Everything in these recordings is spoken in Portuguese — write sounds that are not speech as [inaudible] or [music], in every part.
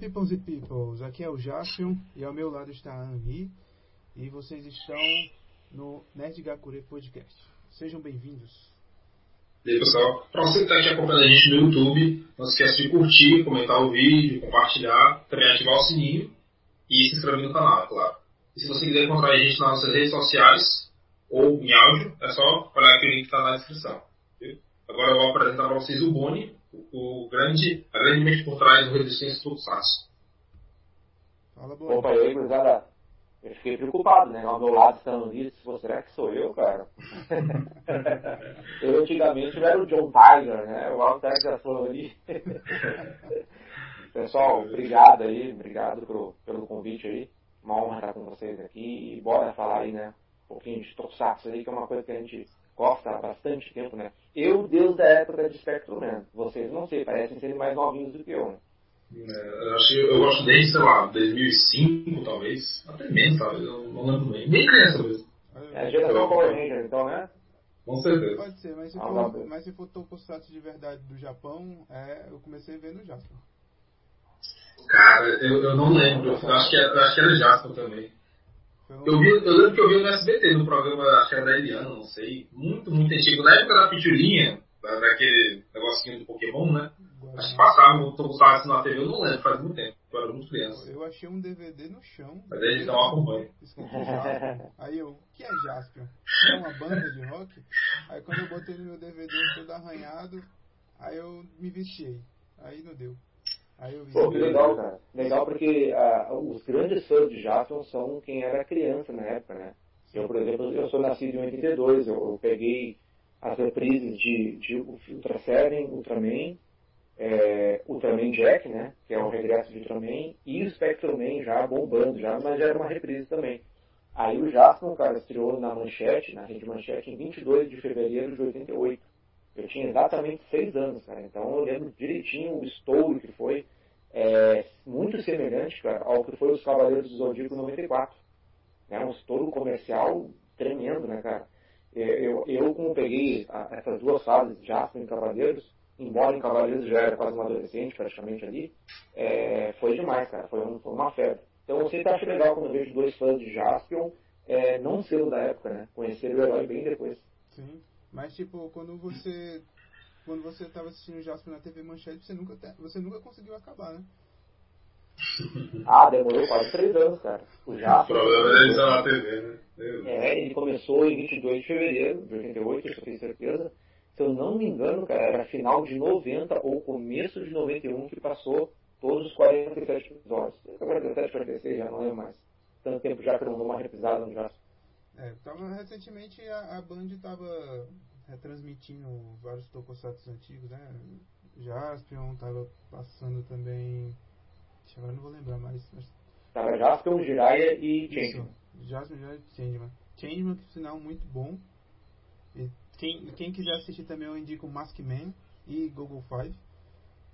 peoples e peoples, aqui é o Jaspion e ao meu lado está a Henri e vocês estão no Nerd Gakure Podcast. Sejam bem-vindos. E aí, pessoal, para você que está aqui acompanhando a gente no YouTube, não se esqueça de curtir, comentar o vídeo, compartilhar, também ativar o sininho e se inscrever no canal, é claro. E se você quiser encontrar a gente nas nossas redes sociais ou em áudio, é só olhar aquele link que está na descrição. Agora eu vou apresentar para vocês o Boni, o, o grande, a grande mente por trás do Resistência Tokusatsu. Fala, Boni. Opa, e aí, gurizada? Eu fiquei preocupado, né? Ao meu lado estando isso, será que sou eu, cara? [laughs] eu antigamente era o John Tiger, né? O Alter da ali. [laughs] Pessoal, obrigado aí, obrigado pro, pelo convite aí. Uma honra estar com vocês aqui e bora falar aí, né? Um pouquinho de Tokusatsu aí, que é uma coisa que a gente gosta há bastante tempo, né? Eu, Deus da época de Spectrum Man. Vocês não sei, parecem serem mais novinhos do que eu, né? É, eu, acho, eu gosto desde, sei lá, 2005, talvez. Até menos, talvez. Eu não lembro bem. Bem criança mesmo. É a geração Power Ranger, então, né? Com certeza. Pode ser, mas se Ah, for, lá- mas se for Tokusatsu de verdade do Japão, é, eu comecei vendo o Jasper. Cara, eu, eu não lembro. Eu acho que era, eu acho que era Jasper também. Eu, vi, eu lembro que eu vi no SBT, no programa, acho que era da Eliana, não sei. Muito, muito antigo. Na época da pitulinha, da- daquele negocinho do Pokémon, né? Acho que passava o Tokusatsu na TV, eu não lembro, faz muito tempo. Eu era muito criança. Eu achei um DVD no chão. Mas eles não acompanham. Aí eu, o que é Jaspion? É uma banda de rock? Aí quando eu botei no meu DVD todo arranhado, aí eu me viciei. Aí não deu. Pô, que legal, cara. Legal porque ah, os grandes fãs de Jason são quem era criança na época, né? Eu, por exemplo, eu sou nascido em 82, eu, eu peguei as reprises de, de Ultra Seven, Ultraman, é, Ultraman Jack, né? Que é o regresso de Ultraman, e o Spectrum Man já bombando, já, mas já era uma reprise também. Aí o Jaspion, cara, estreou na Manchete, na Rede Manchete, em 22 de fevereiro de 88. Eu tinha exatamente seis anos, cara. Então eu lembro direitinho o estouro que foi. É, muito semelhante, cara, ao que foi os Cavaleiros do Zodíaco 94. Né? Um estouro comercial tremendo, né, cara? Eu, eu, eu como peguei a- essas duas fases, Jasper em Cavaleiros, embora em Cavaleiros já era quase um adolescente praticamente ali, é, foi demais, cara. Foi, um- foi uma febre. Então eu sempre acho legal quando eu vejo dois fãs de Jaspion, é, não sendo da época, né? Conhecer o herói bem depois. Sim. Mas tipo, quando você. Quando você tava assistindo o Jasper na TV Manchete, você nunca, te- você nunca conseguiu acabar, né? [laughs] Ah, demorou quase três anos, cara. O O Jaspion. problema é eles na TV, né? É, ele começou em 22 de fevereiro de 88, isso eu tenho certeza. Se eu não me engano, cara, era final de 90 ou começo de 91 que passou todos os 47 episódios. 47, 46, já não lembro mais. Tanto tempo já que eu não dou uma reprisada no Jasper. É, tava, recentemente a, a Band tava retransmitindo vários tokusatsu antigos, né? Jaspion tava passando também. Deixa eu não vou lembrar mais. mas Tava Jasper, Jiraiya e Isso. Changeman. Jaspion já é Changeman. Changeman, que sinal muito bom. E quem, quem quiser assistir também eu indico Maskman e Google Five,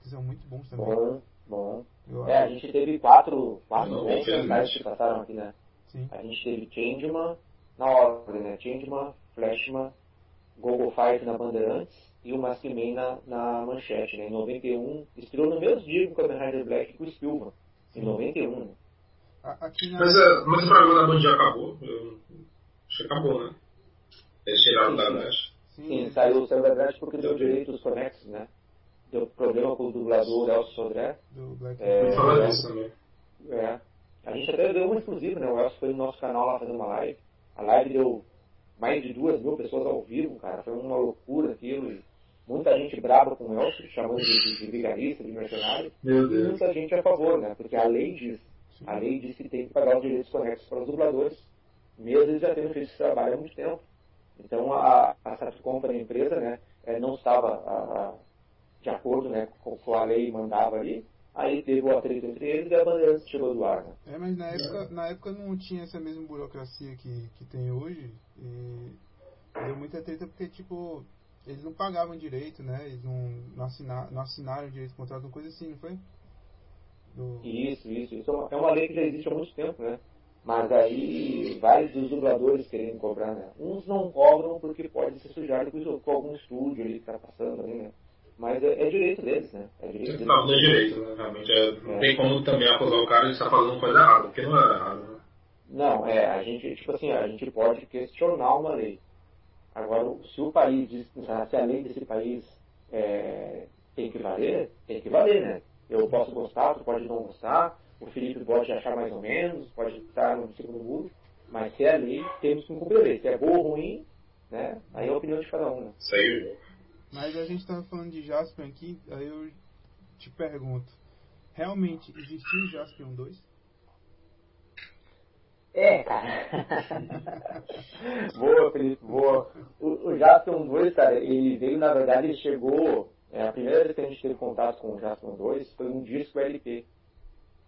que são muito bons também. Bom, bom. Eu É, a acho. gente teve quatro, quatro infelizmente. personagens que passaram aqui, né? Sim. A gente teve Changeman na ordem, né? Changeman, Flashman, Google Five na Bandeirantes e o Maskman na, na Manchete, né? Em 91, estreou no mesmo dia que o Kamen Rider Black com o Spielman, em 91, né? Aqui na. Mas, é, mas o programa da Band já acabou. Eu, acho que acabou, né? Eles tiraram da Dash. Sim, Sim, saiu, saiu da Dash porque deu direito os conexos, né? Deu problema com o dublador Elcio Sodré. do Black É, falar disso também. É. A gente até deu uma exclusiva, né? O Elcio foi no nosso canal lá fazendo uma live. A live deu mais de duas mil pessoas ao vivo, cara. Foi uma loucura aquilo. Muita gente brava com o Elcio, chamando de, de, vigarista, de mercenário. E muita gente a favor, né? Porque a lei diz. A lei diz que tem que pagar os direitos conexos para os dubladores. Mesmo eles já tendo feito esse trabalho há muito tempo. Então a, a Company, a empresa, né? eh, Não estava a- a- de acordo né, com o que a lei mandava ali. Aí teve o atrito entre eles e a Bandeirantes tirou do ar, né? É, mas na época, na época não tinha essa mesma burocracia que, que tem hoje. E deu muita treta porque, tipo, eles não pagavam direito, né? Eles não, não, assinaram, não assinaram direito de contrato, uma coisa assim, não foi? Do... Isso, isso. Isso é uma, é uma lei que já existe há muito tempo, né? Mas aí vários dos dubladores querendo cobrar, né? Uns não cobram porque pode se sujar com, com algum estúdio ali que tá passando ali, né? Mas é, é direito deles, né? É direito deles. Não, não é direito, né? Realmente é, não tem como também acusar o cara de estar fazendo coisa errada, porque não é errado, né? Não, é, a gente, tipo assim, a gente pode questionar uma lei. Agora, se o país, se a lei desse país é, tem que valer, tem que valer, né? Eu posso gostar, tu pode não gostar, o Felipe pode achar mais ou menos, pode estar no segundo mundo, mas se é lei, temos que cumprir a lei. Se é boa ou ruim, né? Aí é a opinião de cada um, né? Sei. Mas a gente estava falando de Jaspion aqui, aí eu te pergunto, realmente existiu Jaspion 2? É, cara. [laughs] boa, Felipe, boa. O, o Jaspion 2, cara, ele veio, na verdade, ele chegou. É, a primeira vez que a gente teve contato com o Jaspion 2 foi um disco LP,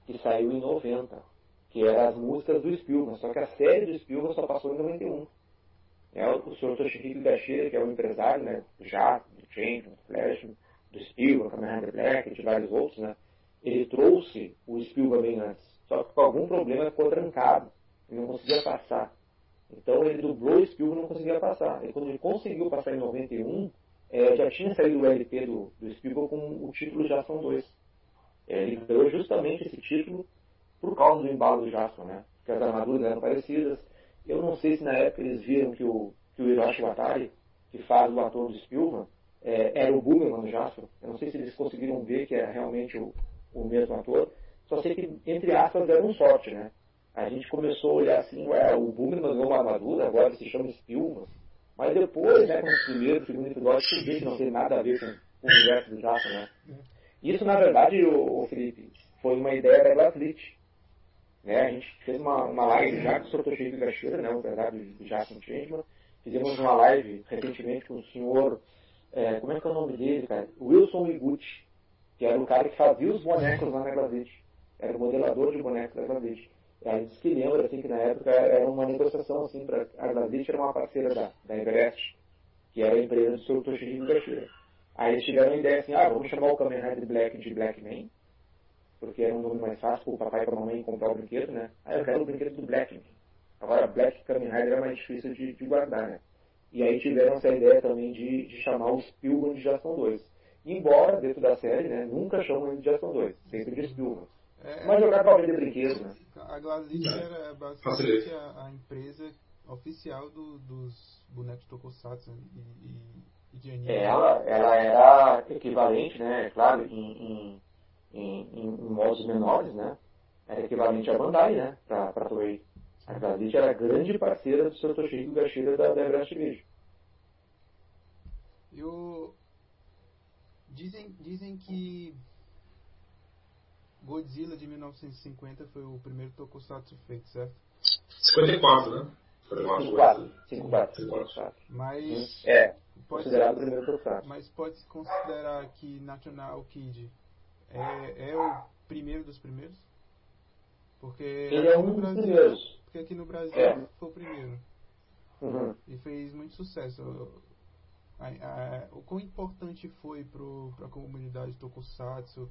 que saiu em 90, que era as músicas do Spielberg, só que a série do Spielberg só passou em 91. É, o senhor Toshihiko Gashira, que é o empresário, né, já, Change, Flash, do Spielberg, Kamen Rider Black, de vários outros, né, ele trouxe o Spielberg bem antes, só que com algum problema ficou trancado ele não conseguia passar. Então ele dublou o Spielberg e não conseguia passar. E quando ele conseguiu passar em 91, é, já tinha saído o LP do, do Spielberg com o título Jason 2. É, ele ganhou justamente esse título por causa do embalo do Jason, né? Porque as armaduras eram parecidas. Eu não sei se na época eles viram que o, que o Hiroshi Watari, que faz o ator do Spielberg, é, era o Boomerang do Jason. Eu não sei se eles conseguiram ver que era realmente o, o mesmo ator. Só sei que, entre aspas, deram sorte, né? a gente começou a olhar assim, ué, o Boomerang ganhou uma armadura, agora se chama Spielman. Mas depois, né, com o primeiro, segundo episódio, descobri que não tem nada a ver com o universo do Jason, né? Isso, na verdade, o, Felipe, foi uma ideia da Glaslit. Né? A gente fez uma, uma live já com o Sr. Toshihiko Gashira, né, o verdade do Jason Changeman. Fizemos uma live recentemente com o senhor, é, como é que é o nome dele, cara? Wilson Iguchi, que era o cara que fazia os bonecos lá na Glaslit. Era o modelador de bonecos da Glaslit. A gente se lembra assim, que na época era uma negociação assim, para a Glaslit era uma parceira da, da Everest, que era a empresa do Sr. Toshihiro Gashira. Aí eles tiveram a ideia assim, ah, vamos chamar o Kamen Rider Black de Black Man, porque era um nome mais fácil para o papai e para a mamãe comprar o brinquedo, né? Aí eu quero o brinquedo do Black Man. Agora, Black Kamen Rider é mais difícil de, de, guardar, né? E aí tiveram essa ideia também de, de chamar os Pilgrim de Jason 2. Embora, dentro da série, né, nunca chamam ele de Jason 2, sempre de Pilgrim. É, Mas jogar para vender brinquedos, né? A Glaslit era basicamente a, a, empresa oficial do, dos bonecos Tokusatsu e, e, e de anime. É, ela, ela era equivalente, né? Claro, em, em, em, em modos menores, né? Era equivalente a Bandai, né? Para Toei. A Glaslit era a grande parceira do seu Toshihiko Gashira da, da Everest Video. Eu... Dizem, dizem que Godzilla de 1950 foi o primeiro tokusatsu feito, certo? 54, né? 54. 54. 54. Mas. É, pode considerado o primeiro tokusatsu. Mas pode-se considerar que National Kid é, é o primeiro dos primeiros? Porque. Ele é um dos primeiros. Porque aqui no Brasil é. foi o primeiro. Uhum. E fez muito sucesso. A, a, o quão importante foi para a comunidade Tokusatsu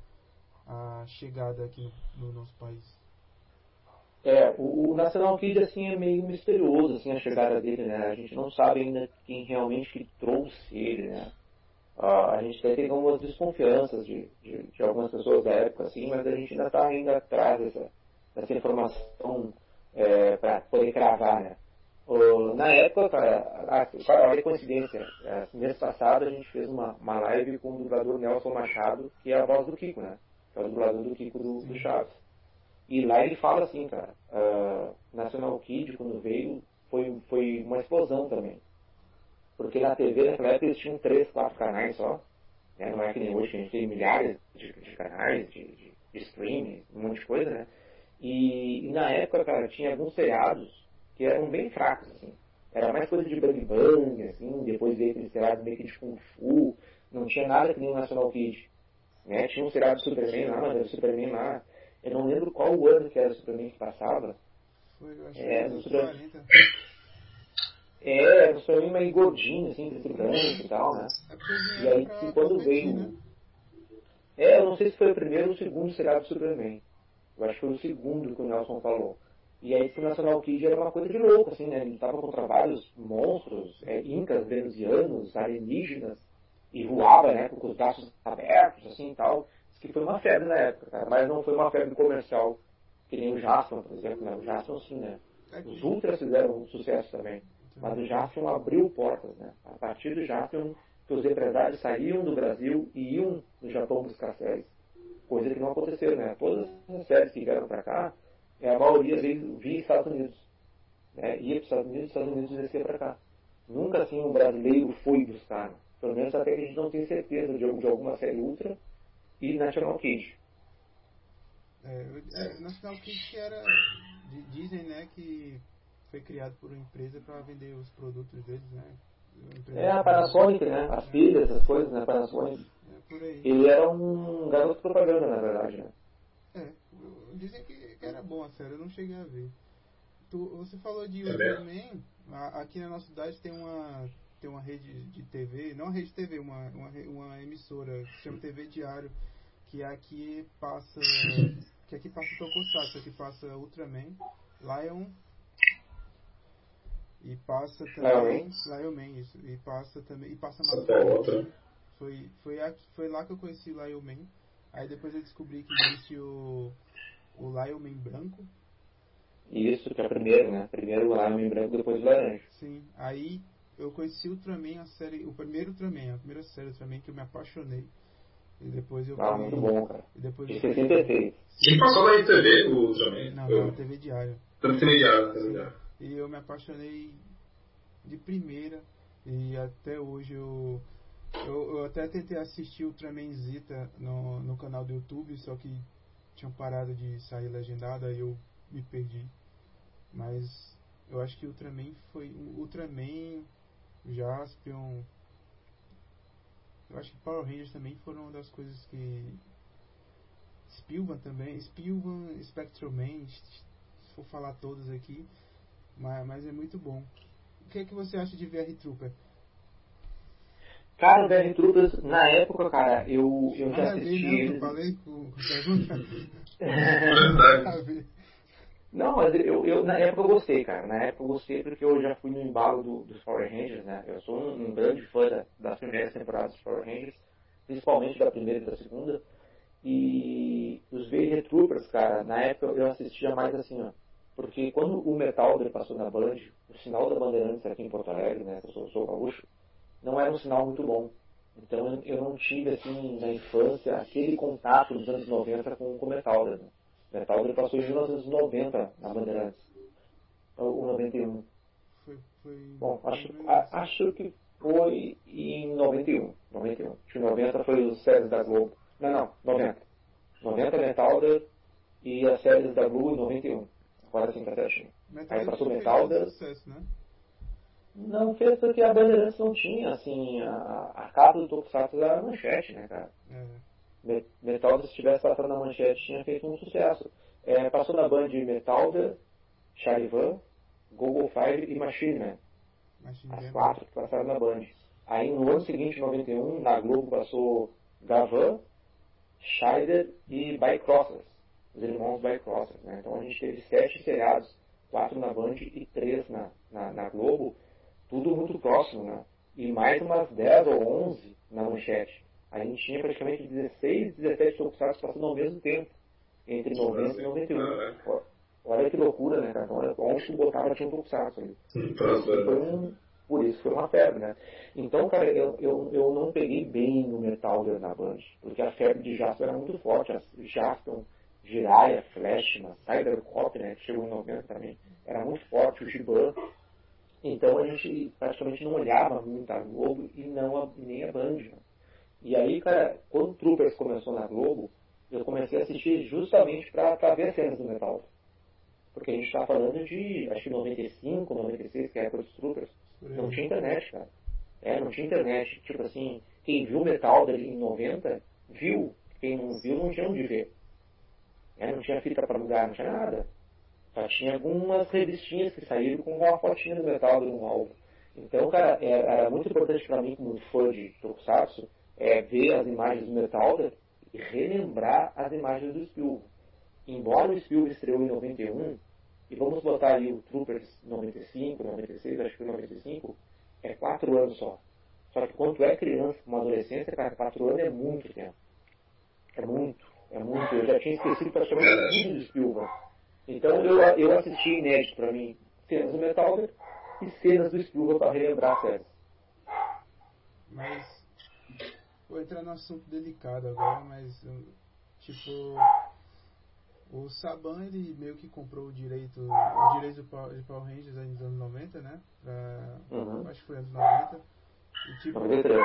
a chegada aqui no, no nosso país? É, o, o, National Kid assim é meio misterioso assim a chegada dele, né? A gente não sabe ainda quem realmente que trouxe ele, né? Ah, a gente tem algumas desconfianças de, de, de, algumas pessoas da época, assim, mas a gente ainda está ainda atrás dessa, dessa informação é, para poder cravar, né? na época, cara, olha a coincidência, é, mês passado a gente fez uma, uma live com o dublador Nelson Machado, que é a voz do Kiko, né? que é o dublador do Kiko do, do Chaves. E lá ele fala assim, cara, uh, National Kid, quando veio, foi, foi uma explosão também. Porque na TV, naquela época, eles tinham três, quatro canais só. Né? Não é que nem hoje, a gente tem milhares de, de canais, de, de, de streaming, um monte de coisa, né? E, e, na época, cara, tinha alguns seriados que eram bem fracos, assim. Era mais coisa de bang bang, assim, depois veio aquele seriado meio que de Kung Fu, não tinha nada que nem o National Kid. Né? Tinha um seriado do Superman lá, mas era o Superman lá. Eu não lembro qual o ano que era o Superman que passava. Foi, eu acho é, que. 40. É, era o Superman meio gordinho, assim, preto branco e tal, né? É e aí, quando veio. Né? É, eu não sei se foi o primeiro ou o segundo seriado do Superman. Eu acho que foi o segundo que o Nelson falou. E aí, o National Kid era uma coisa de louco, assim, né? Ele lutava contra vários monstros, é, incas, venusianos, alienígenas. e voava, né, com os braços abertos, assim e tal. Isso que foi uma febre na época, cara, mas não foi uma febre comercial, que nem o Jaspion, por exemplo, né? O Jaspion, sim, né? Os Ultras fizeram um sucesso também. Mas o Jaspion abriu portas, né? A partir do Jaspion, que os empresários saíam do Brasil e iam no Japão buscar séries. Coisa que não aconteceu, né? Todas as séries que vieram para cá, é, a maioria veio via Estados Unidos. Né? Ia para os Estados Unidos, os Estados Unidos descia para cá. Nunca assim um brasileiro foi buscar. Pelo menos até que a gente não tem certeza de, de alguma série Ultra e National Cage. É, é, National Cage era. Dizem né, que foi criado por uma empresa para vender os produtos deles, né? É, a Panasonic, né? As pilhas, essas coisas, né? Panasonic. É, por aí. Ele era um garoto propaganda, na verdade, né? É, dizem que, era bom a série, eu não cheguei a ver. Tu, você falou de Ultraman, é aqui na nossa cidade tem uma tem uma rede de TV, não uma rede de TV, uma, uma, uma emissora que se chama TV Diário, que aqui passa que aqui passa Tokusatsu, aqui passa Ultraman, Lion e passa também Lion Man, isso, e passa também e passa Matrix. Foi foi aqui, foi lá que eu conheci o Lion Man. Aí depois eu descobri que existe o o Lion Man branco. Isso, que é o primeiro, né? Primeiro o Lion Man branco, depois o laranja. Sim, aí eu conheci o Ultraman, a série, o primeiro Ultraman, a primeira série Ultraman que eu me apaixonei. E depois eu Ah, muito bom, cara. E depois de 66. Ele passou na RTV, o Ultraman? Não, eu... na TV Diário. Na TV Diário, na TV Diário. E eu me apaixonei de primeira. E até hoje eu. Eu, eu até tentei assistir Ultraman Zita no, no canal do YouTube, só que tinham parado de sair legendado, aí eu me perdi. Mas eu acho que Ultraman foi. Ultraman, Jaspion. Eu acho que Power Rangers também foram uma das coisas que. Spielman também. Spielman, Spectreman, se for falar todos aqui. Mas, mas é muito bom. O que é que você acha de VR Trooper? Cara, VR Troopers, na época, cara, eu, eu já assisti eles. Eu falei com. [laughs] Não, mas eu, eu, na época eu gostei, cara. Na época eu gostei porque eu já fui no embalo do, dos Power Rangers, né? Eu sou um, um grande fã da, das primeiras temporadas dos Power Rangers, principalmente da primeira e da segunda. E os VR Troopers, cara, na época eu assistia mais assim, ó. Porque quando o Metalder passou na Band, o sinal da Bandeirantes aqui em Porto Alegre, né? Eu sou, sou gaúcho, não era um sinal muito bom. Então eu não tive, assim, na infância, aquele contato dos anos 90 com, com o Metalder, né? Metalder passou em 1990 na Bandeirantes. Ou 91. Foi, foi Bom, acho, a, acho que foi em 91. 91. Acho que 90 foi os séries da Globo. Não, não, 90. 90 Metalder e as séries da Globo em 91. Agora sim, tá certinho. Aí passou Metalder. Sucesso, né? Não fez porque a Bandeirantes não tinha, assim, a, a capa do Tokusatsu era manchete, né, cara? É. Metalder, se tivesse passado na manchete, tinha feito um sucesso. É, passou na Band Metalder, Charivan, Google Fire e Machine Man. Machine As quatro que passaram na Band. Aí no ano seguinte, 91, na Globo passou Gavan, Scheider e Bycrossers. Os irmãos Bycrossers, né? Então a gente teve sete seriados, quatro na Band e três na, na, na Globo. Tudo muito próximo, né? E mais umas 10 ou 11 na manchete. A gente tinha praticamente 16, 17 tokusatsu passando ao mesmo tempo. Entre 90 e 91. Ó, Olha que loucura, né, cara? Então, onde tu botava tinha um tokusatsu ali. Um, por isso foi uma febre, né? Então, cara, eu, eu, eu não peguei bem no Metalder na Band, porque a febre de Jasper era muito forte. As Jaspion, Jiraiya, Flashman, Cybercop, né, que chegou em 90 também, era muito forte, o Giban. Então a gente praticamente não olhava muito a Globo e não a, nem a Band. E aí, cara, quando o Troopers começou na Globo, eu comecei a assistir justamente para ver cenas do Metal. Porque a gente está falando de, acho que 95, 96, que é a época dos Troopers. Não tinha internet, cara. É, não tinha internet. Tipo assim, quem viu Metal dele em 90, viu. Quem não viu, não tinha onde ver. É, não tinha fita para alugar, não tinha nada. Só tinha algumas revistinhas que saíram com uma fotinha do Metal no álbum. Então, cara, era, era muito importante para mim, como fã de Tokusatsu, é, ver as imagens do Metal e relembrar as imagens do Spielberg. Embora o Spielberg estreou em 91, e vamos botar aí o Troopers 95, 96, acho que 95, é quatro anos só. Só que quando é criança, uma adolescência, cara, quatro anos é muito tempo. É muito, é muito. Eu já tinha esquecido praticamente tudo do Spielberg. Então eu, eu assisti inédito pra mim cenas do Metal Gear e cenas do Spielberg pra relembrar a série. Mas vou entrar num assunto delicado agora, mas tipo o Saban ele meio que comprou o direito o direito de Power Rangers nos anos 90, né? Pra, Uhum. Acho que foi anos 90. E, tipo, 93.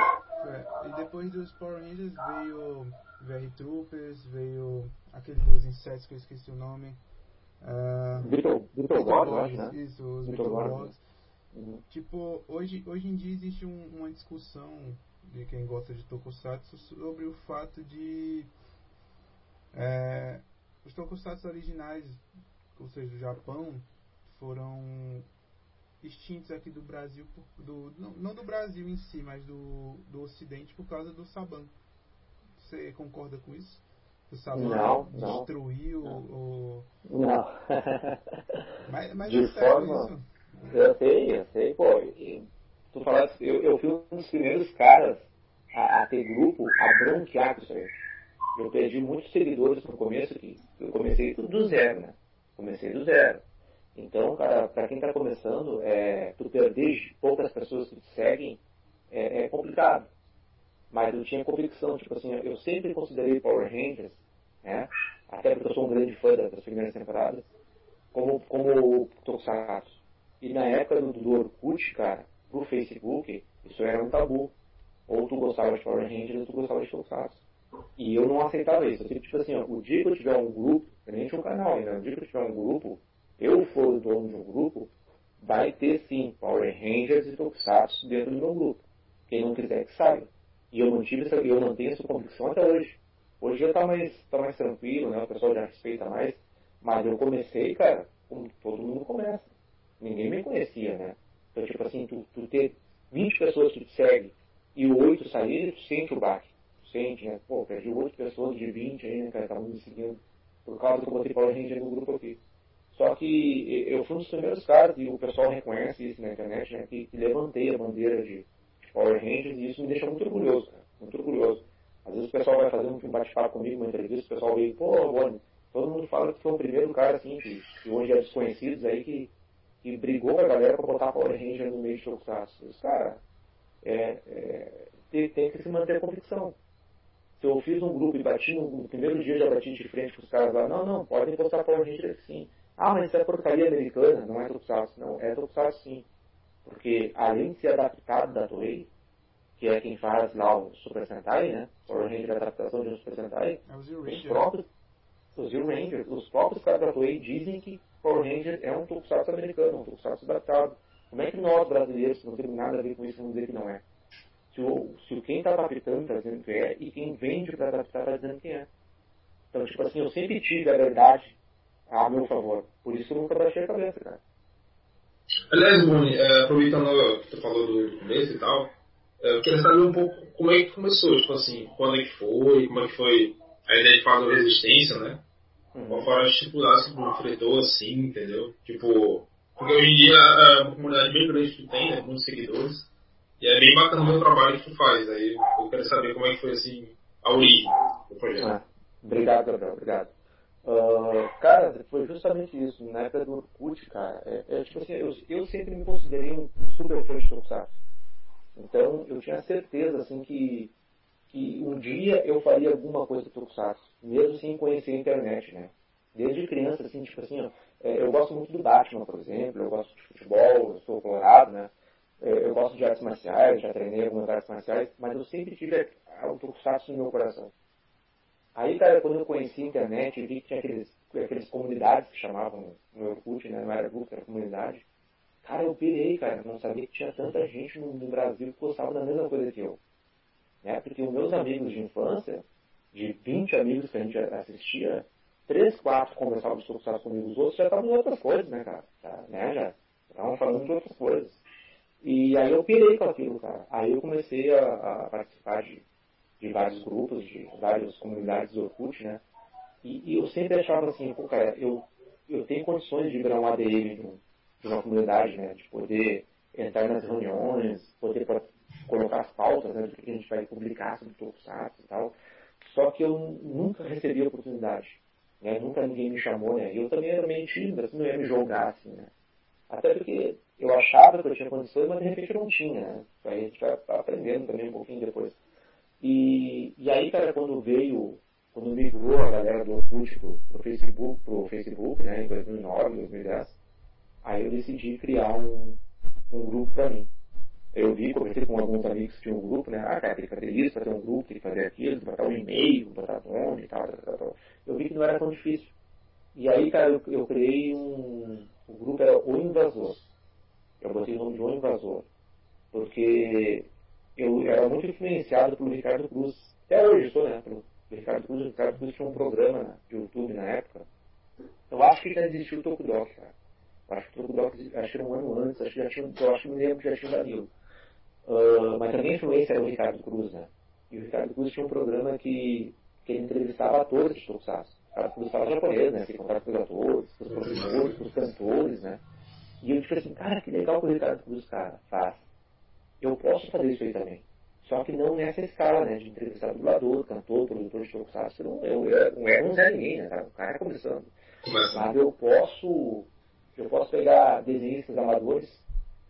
é, e depois dos Power Rangers veio VR Troopers, veio aquele dos insetos que eu esqueci o nome. Ah, Beetle- né? Isso, os. Uhum. Tipo, hoje, hoje em dia existe um- uma discussão de quem gosta de Tokusatsu sobre o fato de é, os Tokusatsu originais, ou seja, do Japão, foram extintos aqui do Brasil, por- do, não, não do Brasil em si, mas do, do Ocidente por causa do Saban. Você concorda com isso? O Saban Não, destruiu Não. o... Não. [laughs] Mas, mas De é forma- isso? Eu sei, eu sei, pô. Tu falaste, eu, eu fui um dos primeiros caras a, a ter grupo, a bronquear com isso aí. Eu perdi muitos seguidores no começo, que eu comecei tudo do zero, né? Comecei do zero. Então, cara, pra quem tá começando, é, tu perder poucas pessoas que te seguem é, é complicado. Mas eu tinha convicção, tipo assim, eu sempre considerei Power Rangers, né? Até porque eu sou um grande fã das primeiras temporadas, como, como Tokusatsu. E na época do, do Orkut, cara, pro Facebook, isso era um tabu. Ou tu gostava de Power Rangers ou tu gostava de Tokusatsu. E eu não aceitava isso. Eu sempre, tipo assim, ó, o dia que eu tiver um grupo, nem tinha um canal ainda, o dia que eu tiver um grupo, eu for o dono de um grupo, vai ter sim Power Rangers e Tokusatsu dentro do meu grupo. Quem não quiser que saiba. E eu mantive essa, eu mantenho essa convicção até hoje. Hoje já tá mais, tá mais tranquilo, né? O pessoal já respeita mais. Mas eu comecei, cara, como todo mundo começa. Ninguém me conhecia, né? Então, tipo assim, tu, tu ter 20 pessoas que te seguem e 8 saírem, tu sente o baque. Tu sente, né? Pô, perdi 8 pessoas de 20 aí, né, cara? Estavam me seguindo. Por causa que eu botei Power Ranger no grupo aqui. Só que eu fui um dos primeiros caras, e o pessoal reconhece isso na internet, né? Que, que levantei a bandeira de, de Power Rangers e isso me deixa muito orgulhoso, cara. Muito orgulhoso. Às vezes o pessoal vai fazer um bate-papo comigo, uma entrevista, o pessoal vem, pô, Boni, todo mundo fala que foi o primeiro cara, assim, que, que hoje é desconhecido aí, que, que brigou com a galera pra botar Power Ranger no meio de Tokusatsu. Os cara, é, é, tem, tem que se manter a convicção. Se eu fiz um grupo e bati no, no primeiro dia, já bati de frente com os caras lá, não, não, podem postar Power Ranger sim. Ah, mas isso é porcaria americana, não é Tokusatsu. Não, é Tokusatsu sim. Porque além de ser adaptado da Toei, que é quem faz lá o Super Sentai, né? Power Ranger a adaptação de um Super Sentai, É o os Ranger. próprios, os Zero Rangers, os próprios caras da Toei dizem que Power Ranger é um Tokusatsu americano, um Tokusatsu adaptado. Como é que nós, brasileiros, que não temos nada a ver com isso, vamos dizer que não é? Se o, se o quem está adaptando está dizendo que é, e quem vende para adaptar está dizendo que é. Então, tipo assim, eu sempre tive a verdade a meu favor. Por isso eu nunca baixei a cabeça, cara. Aliás, Boni, é, aproveitando que tu falou do, começo e tal, é, eu queria saber um pouco como é que começou, tipo assim, quando é que foi, como é que foi a ideia de fazer resistência, né? Qual Uhum. foram as dificuldades que tu enfrentou, assim, entendeu? Tipo, porque hoje em dia é uma comunidade bem grande que tu tem, né? Muitos seguidores, e é bem bacana o trabalho que tu faz. Aí eu quero saber como é que foi, assim, a origem do projeto. Ah, obrigado, Gabriel, obrigado. Ah, cara, foi justamente isso. Na época do Orkut, cara, é, é tipo assim, eu, eu sempre me considerei um super fã de Tokusatsu. Então, eu tinha certeza, assim, que, que um dia eu faria alguma coisa do Tokusatsu, mesmo sem conhecer a internet, né? Desde criança, assim, tipo assim, ó, é, eu gosto muito do Batman, por exemplo, eu gosto de futebol, eu sou colorado, né? É, Eu gosto de artes marciais, já treinei algumas artes marciais, mas eu sempre tive o Tokusatsu no meu coração. Aí, cara, quando eu conheci a internet vi que tinha aqueles, aqueles comunidades que chamavam no Orkut, né? Não era grupo, era comunidade. Cara, eu pirei, cara. Não sabia que tinha tanta gente no, no Brasil que gostava da mesma coisa que eu. Né? Porque os meus amigos de infância, de 20 amigos que a gente assistia, três, quatro conversavam sobre Tokusatsu comigo. Os outros já estavam em outras coisas, né, cara? Já, né? Já estavam falando de outras coisas. E aí eu pirei com aquilo, cara. Aí eu comecei a, a participar de, de vários grupos, de várias comunidades do Orkut, né? E, e eu sempre achava assim, pô, cara, eu, eu tenho condições de virar um ADM de, de uma comunidade, né? De poder entrar nas reuniões, poder pa- colocar as pautas, né, do que a gente vai publicar sobre Tokusatsu e tal. Só que eu nunca recebi a oportunidade. Né? Nunca ninguém me chamou, né? Eu também era meio tímido, assim, não ia me jogar, assim, né? Até porque eu achava que eu tinha condições, mas de repente eu não tinha, né? Aí a gente vai aprendendo também um pouquinho depois. E, e aí, cara, quando veio, quando migrou a galera do Orkut pro, pro Facebook, pro Facebook, né, em 2009, 2010, aí eu decidi criar um, um grupo para mim. Eu vi, conversei com alguns amigos que tinham um grupo, né? Ah, cara, tem que fazer isso, fazer um grupo, tem que fazer aquilo, botar um e-mail, botar nome e tal, tal, tal, Eu vi que não era tão difícil. E aí, cara, eu, eu criei um. O grupo era O Invasor. Eu botei o nome de O Invasor. Porque eu era muito influenciado pelo Ricardo Cruz. Até hoje sou, né? Pelo Ricardo Cruz. O Ricardo Cruz tinha um programa de YouTube na época. Eu acho que já existiu o Tokudok, cara. Eu acho que o Tokudok acho que era um ano antes, acho que já tinha, eu acho que me lembro que já tinha o Danilo. Uh, mas também a influência era o Ricardo Cruz, né? E o Ricardo Cruz tinha um programa que, que ele entrevistava atores de Tokusatsu. O Ricardo Cruz falava japonês, né? Que contava com os atores, com os professores, com os cantores, né? E eu falei assim, cara, que legal que o Ricardo Cruz cara, faz. Eu posso fazer isso aí também. Só que não nessa escala, né? De entrevistar dublador, cantor, produtor de Tokusatsu. Eu, eu, eu não era um Zé Ninguém, né? O cara é começando. Mas eu posso, eu posso pegar desenhistas amadores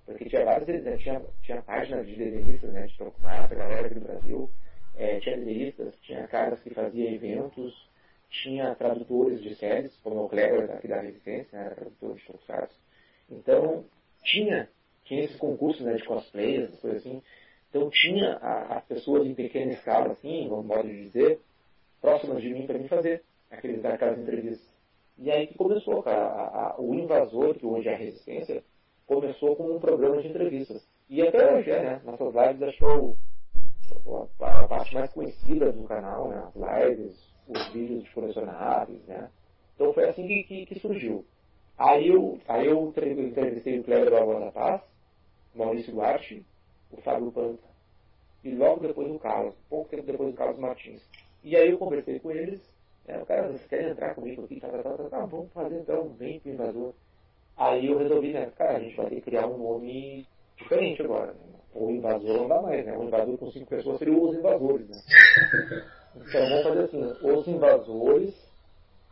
porque tinha vários né, tinha, tinha páginas de desenhistas, né, de Tokusatsu, galera aqui do Brasil, é, tinha desenhistas, tinha caras que faziam eventos, tinha tradutores de séries, como o Kleber aqui da Resistência, né, era tradutor de Tokusatsu. Então, tinha, tinha esse concurso né, de cosplay, essas coisas assim. Então, tinha as pessoas em pequena escala, assim, vamos modo de dizer, próximas de mim para mim fazer aqueles, aquelas entrevistas. E aí que começou, cara, a, a, o invasor, que hoje é a Resistência, começou com um programa de entrevistas. E até hoje é, né? Nossas lives achou a parte mais conhecida do canal, né? As lives, os vídeos de colecionáveis, né? Então foi assim que, que, que surgiu. Aí eu, aí eu entrevistei o Cleber da Paz, Maurício Duarte, o Fábio Panta. E logo depois o Carlos, pouco tempo depois o Carlos Martins. E aí eu conversei com eles, né, o cara, vocês querem entrar comigo aqui? Tá, tá, tá, tá, tá vamos fazer então, vem pro invasor. Aí eu resolvi, né, cara, a gente vai ter que criar um nome diferente agora. Né? O invasor não dá mais, né? O invasor com cinco pessoas seria os invasores, né? [laughs] Então vamos fazer assim, os invasores,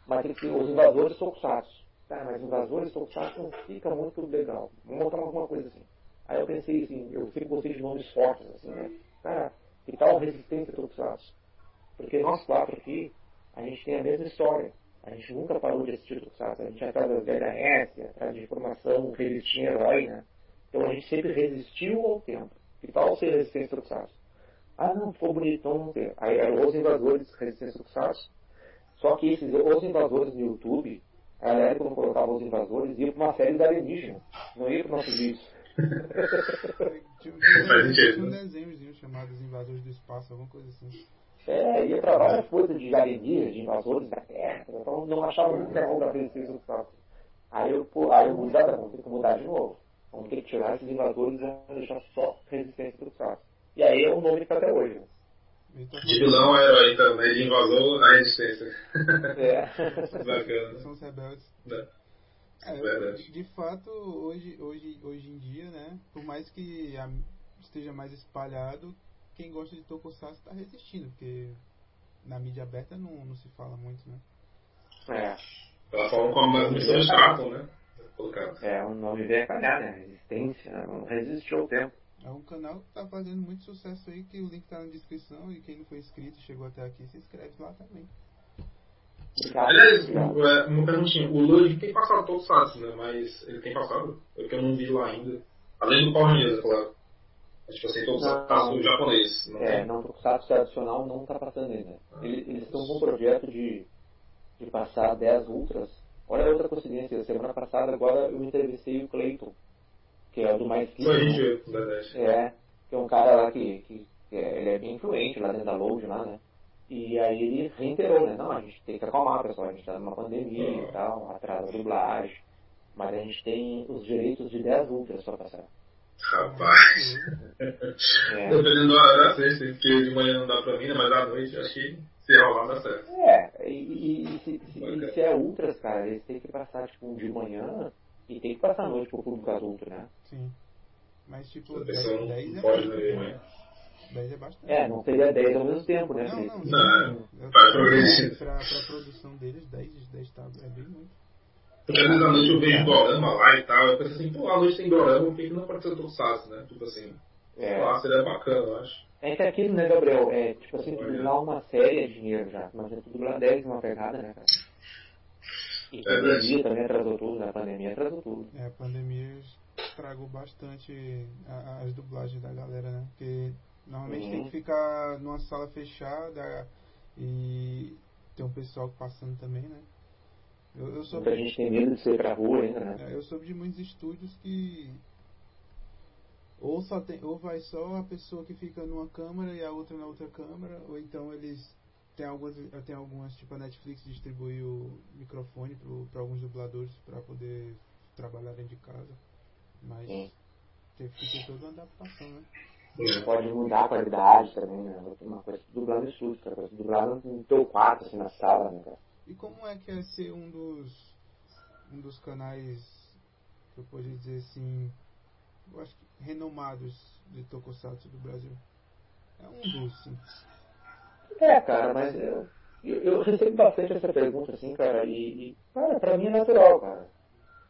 mas tem que ser os invasores tokusatsu. Tá, mas invasores tokusatsu não fica muito legal. Vamos montar alguma coisa assim. Aí eu pensei assim, eu sempre gostei de nomes fortes, assim, né? Cara, que tal resistência tokusatsu? Porque nós quatro aqui, a gente tem a mesma história. A gente nunca parou de assistir Tokusatsu. A gente atrás das VHS, atrás de informação, resistir herói, né? Então a gente sempre resistiu ao tempo. Que tal ser resistência Tokusatsu? Ah, não, ficou bonitão não ter. Aí eram os invasores resistência Tokusatsu. Só que esses, os invasores no YouTube, a galera quando colocava os invasores, ia para uma série da alienígena. Não ia para o nosso vídeo. Tinha, tinha, um desenhozinho chamado Os Invasores do Espaço, alguma coisa assim. É, ia para várias coisas de alienígenas, de invasores da Terra, então não achava muito legal da resistência do Estado. Aí eu, pô, aí eu mudei, vamos ter que mudar de novo. Vamos ter que tirar esses invasores e deixar só resistência do Estado. E aí é o nome que tá até hoje. De vilão a herói, então, né? De invasor a resistência. É. [laughs] Bacana. São os rebeldes. É. É, Verdade. De fato, hoje, hoje, hoje em dia, né? Por mais que esteja mais espalhado, quem gosta de Tokusatsu está resistindo, porque na mídia aberta não, não se fala muito, né? É. Pela forma como as missões tratam, né? É, um nome bem a calhar, né? Resistência, não resistiu ao tempo. É um canal que está fazendo muito sucesso aí, que o link está na descrição e quem não foi inscrito chegou até aqui, se inscreve lá também. Aliás, é, uma perguntinha, o Lula tem passado todos os sites, né? Mas ele tem passado? Porque eu não vi lá ainda. Além do Power claro. Tipo assim, tokusatsu japonês. Não é, tem? não, tokusatsu tradicional não está passando ainda. Ah, eles, eles estão com um projeto de, de passar 10 ultras. Olha outra coincidência, semana passada agora eu entrevistei o Clayton, que é o do mais que Foi gente, verdade. É, que é um cara lá que, que, que é, ele é bem influente lá dentro da Load lá, né? E aí ele reiterou, né? Não, a gente tem que acalmar, pessoal, a gente está numa pandemia e tal, atrás da dublagem, mas a gente tem os direitos de 10 ultras para passar. Rapaz. É. Dependendo do horário, sei, porque de manhã não dá pra mim, né? mas à noite acho que se rolar dá certo. É, e, e se, se, se, é ultras, cara, eles têm que passar tipo um de manhã e tem que passar a noite pro público adulto, né? Sim. Mas tipo, A 10, pessoa não 10 é pode né? Né? 10 é bastante. É, não seria 10 ao mesmo tempo, né? Não, não, Não, sim, eu vai tô- progredindo. pra, pra produção deles, 10, 10 tá, é bem muito. Porque às vezes à noite eu vejo dorama lá e tal, eu penso assim, pô, à noite tem dorama, por que que não pode ser tokusatsu, né? Tipo assim, É. lá seria bacana, eu acho. É que aquilo, né, Gabriel? É, tipo assim, tu dublar uma série é dinheiro já. Imagina tu dublar 10 numa pegada, né, cara? E É pandemia verdade. também atrasou tudo, né? A pandemia atrasou tudo. É, a pandemia estragou bastante a- a- as dublagens da galera, né? Porque normalmente Uhum. tem que ficar numa sala fechada e tem um pessoal passando também, né? Eu, eu soube, Muita gente tem medo de sair pra rua ainda, né? é, eu soube de muitos estúdios que ou só tem, ou vai só a pessoa que fica numa câmera e a outra na outra câmera, ou então eles tem algumas, tem algumas tipo a Netflix distribui o microfone para alguns dubladores para poder trabalhar dentro de casa, mas Sim. teve que ter toda uma adaptação, né? Pode mudar a qualidade também, né? Uma coisa dublar no estúdio, coisa dublar no teu quarto, assim, na sala, né, cara? E como é que é ser um dos um dos canais que eu posso dizer assim, eu acho que renomados de Tokusatsu do Brasil? É um dos, sim. É, cara, mas eu, eu, eu recebo bastante essa pergunta, assim, cara, e, e, cara, pra mim é natural, cara.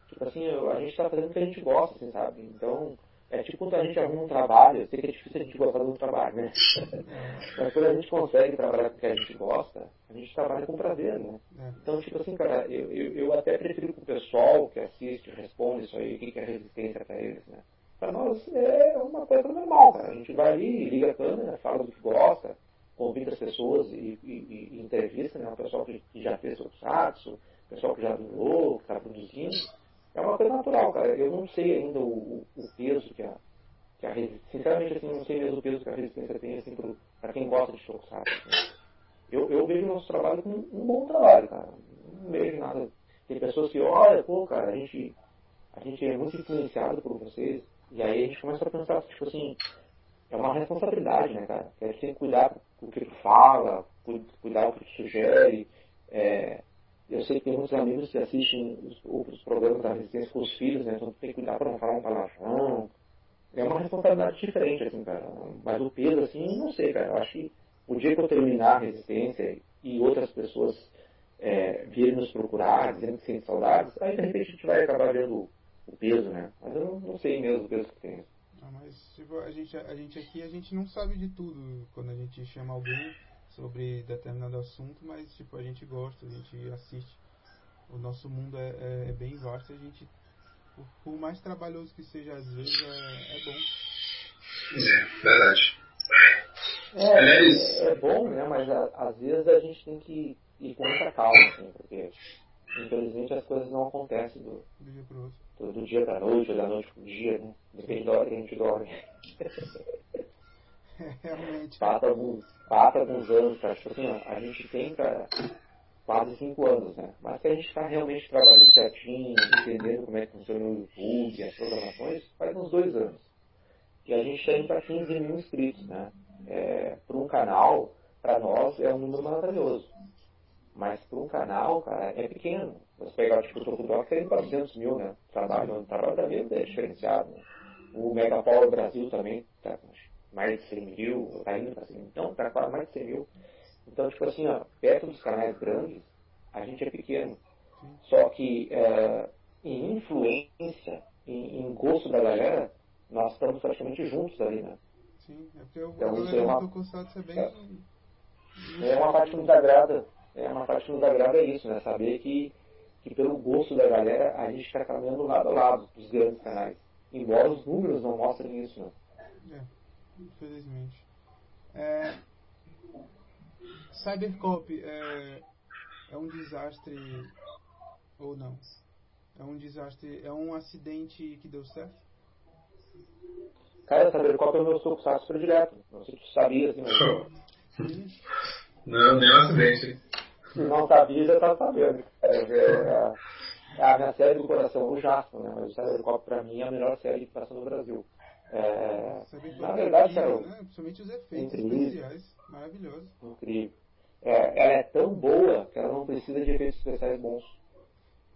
Tipo assim, eu- a gente tá fazendo o que a gente gosta, assim, sabe? Então, é tipo quando a gente arruma um trabalho, eu sei que é difícil a gente gostar um trabalho, né? [laughs] Mas quando a gente consegue trabalhar com o que a gente gosta, a gente trabalha com prazer, né? É. Então, tipo assim, cara, eu, eu, eu até prefiro que o pessoal que assiste responda isso aí, o que é resistência pra eles, né? Pra nós é uma coisa normal, cara. A gente vai ali, liga a câmera, fala do que gosta, convida as pessoas e, e, e entrevista, né? O pessoal que, que já fez o Satsu, o pessoal que já doou, que está produzindo. É uma coisa natural, cara. Eu não sei ainda o, o, peso que a, que a resistência. Sinceramente, assim, não sei mesmo o peso que a resistência tem, assim, pro, pra quem gosta de Tokusatsu. Assim. Eu, eu vejo nosso trabalho como um bom trabalho, cara. Não vejo nada. Tem pessoas que, olha, pô, cara, a gente, a gente é muito influenciado por vocês. E aí a gente começa a pensar, tipo assim, é uma responsabilidade, né, cara? A gente tem que cuidar do que tu fala, cu- cuidar do que tu sugere. É, eu sei que tem muitos amigos que assistem os outros programas da Resistência com os filhos, né? Então tem que cuidar pra não falar um palavrão. É uma responsabilidade diferente, assim, cara. Mas o peso, assim, não sei, cara. Eu acho que o dia que eu terminar a Resistência e outras pessoas é, virem nos procurar, dizendo que sentem saudades, aí de repente a gente vai acabar vendo o peso, né? Mas eu não sei mesmo o peso que tem. Ah, mas tipo, a gente, a gente aqui a gente não sabe de tudo quando a gente chama alguém sobre determinado assunto, mas tipo, a gente gosta, a gente assiste. O nosso mundo é, é, é bem vasto, a gente por, por mais trabalhoso que seja às vezes é, é bom. É, verdade. É, Aliás- é bom, né? Mas a- às vezes a gente tem que ir com muita calma, assim, porque infelizmente as coisas não acontecem do, Do dia pro outro. do, do dia pra noite, ou da noite pro dia, né? Depende da hora que a gente dorme. [laughs] [laughs] Realmente. Passa alguns, passa alguns anos, cara. Tipo assim, a gente tem, quase cinco anos, né? Mas se a gente tá realmente trabalhando certinho, entendendo como é que funciona o YouTube, as programações, faz uns dois anos. E a gente indo pra 15 mil inscritos, né? É, para um canal, pra nós, é um número maravilhoso. Mas para um canal, cara, é pequeno. Você pegar tipo, o Tokudoc, tem 400 mil, né? Trabalho, trabalho da Bíblia é diferenciado. Né? O Mega Power Brasil também tá mais de 100 mil, tá indo pra 100 mil. Então, tá quase mais de 100 mil. Então, tipo assim, ó, perto dos canais grandes, a gente é pequeno. Só que é, em influência, em, em gosto da galera, nós estamos praticamente juntos ali, né? Sim, é porque o Então, a isso galera é uma- do é bem. É uma parte que nos agrada, é uma parte que nos agrada é isso, né? Saber que, que pelo gosto da galera a gente está caminhando lado a lado dos grandes canais. Embora os números não mostrem isso, né? É, infelizmente. É, Cybercop é, é um desastre ou não? É um desastre, é um acidente que deu certo? Cara, saber qual é o meu tokusatsu predileto. Não sei se tu sabia, assim, mas Não, nem um acidente. se não sabia, já tá sabendo. É, é, é a minha série do coração, o Jasper, né? Mas o Cybercop pra mim é a melhor série que passa no Brasil. É, na é verdade, incrível, né? Principalmente os efeitos incrível. especiais, maravilhosos. incrível. É, ela é tão boa que ela não precisa de efeitos especiais bons.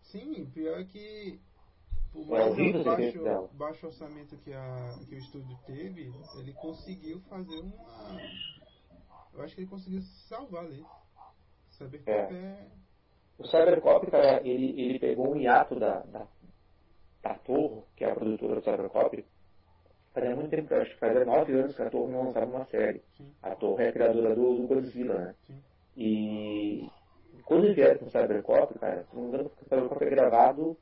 Sim, pior é que por mais é baixo, baixo orçamento que, a, que o estúdio teve, ele conseguiu fazer uma. Eu acho que ele conseguiu salvar ali. Cybercop é. é... O Cybercop, cara, ele, ele pegou um hiato da, da, da Torre, que é a produtora do Cybercop, fazia muito tempo, acho que fazia nove anos que a Torre não lançava uma série. Sim. A Torre é a criadora do, do Godzilla, né? Sim. E quando eles vieram com o Cybercop, cara, se não me engano, o Cybercop é gravado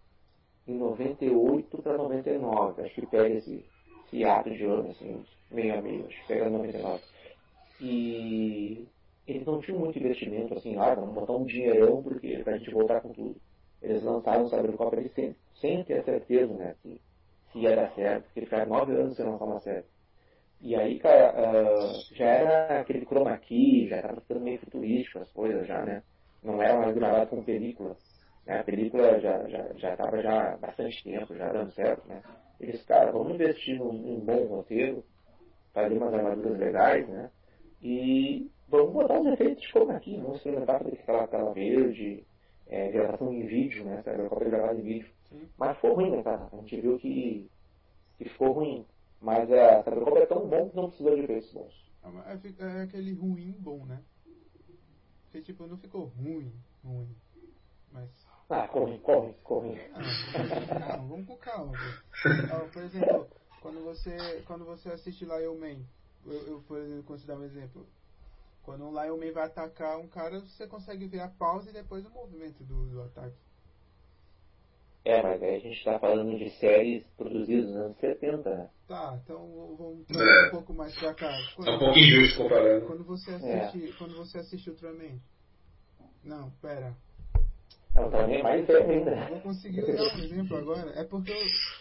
em 98 para 99. Acho que pega esse, esse ato de ano, assim, meio a meio, acho que pega 99. E eles não tinham muito investimento, assim, ah, vamos botar um dinheirão porque, pra gente voltar com tudo. Eles lançaram o Cybercop ali sem, sem ter certeza, né, que se ia dar certo, porque eles ficaram nove anos sem lançar uma série. E aí, cara, uh, já era aquele chroma key, já estava ficando meio futurístico as coisas já, né? Não era mais gravado com película. Né? A película já já já estava já há bastante tempo, já dando certo, né? Eles, cara, vamos investir num, num bom roteiro, fazer umas armaduras legais, né? E vamos botar uns efeitos de chroma key, vamos experimentar fazer aquela tela verde, é, gravação em vídeo, né? Sabe? Em vídeo. Sim. Mas ficou ruim, né, cara? A gente viu que, que ficou ruim. Mas a Cyberpunk é tão bom que não precisou de efeitos bons. É, é, é aquele ruim bom, né? Porque, tipo, não ficou ruim, ruim. Mas... Ah, corre, corre, corre. Ah, não, vamos com calma. Ó, por exemplo, quando você, quando você assiste Lion Man, eu, eu, por exemplo, considerar um exemplo. Quando um Lion Man vai atacar um cara, você consegue ver a pausa e depois o movimento do, do ataque. É, mas aí a gente está falando de séries produzidas nos anos 70, né? Tá, então vamos é. um pouco mais pra cá. Quando, é um pouco injusto comparando. Quando você assiste, é. quando você assiste Ultraman. Não, pera. É, Ultraman é mais velho ainda. Vou conseguir usar um exemplo agora. É porque,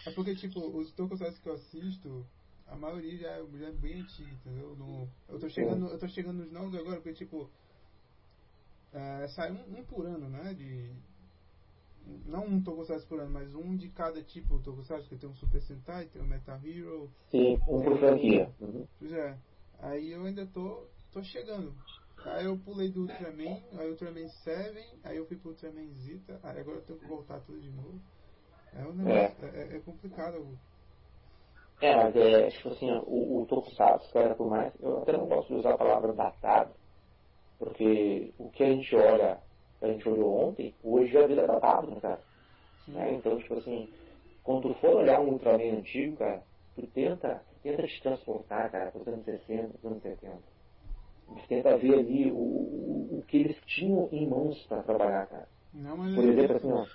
é porque tipo, os tokusatsu que eu assisto, a maioria já, é, já é bem antiga, entendeu? No, eu, tô chegando, eu tô chegando nos novos agora, porque tipo. É, sai um, um por ano, né? De, não um Tokusatsu por ano, mas um de cada tipo Tokusatsu, que tem um Super Sentai, tem um Metal Hero. Sim, um por franquia. Uhum. Pois é. Aí eu ainda tô, tô chegando. Aí eu pulei do Ultraman, aí Ultraman 7, aí eu fui pro Ultraman Zeta, aí agora eu tenho que voltar tudo de novo. É um negócio, é, é, é complicado. É, mas é, tipo assim, o, o Tokusatsu, cara, por mais, eu até não gosto de usar a palavra datado, porque o que a gente olha a gente olhou ontem, hoje a vida é datado, né, cara? Né? Então, tipo assim, quando tu for olhar um Ultraman antigo, cara, tu tenta, tenta te transportar, cara, para os anos 60, os anos 70. Tu tenta ver ali o, o, o que eles tinham em mãos para trabalhar, cara. Não, mas por exemplo, assim, ó.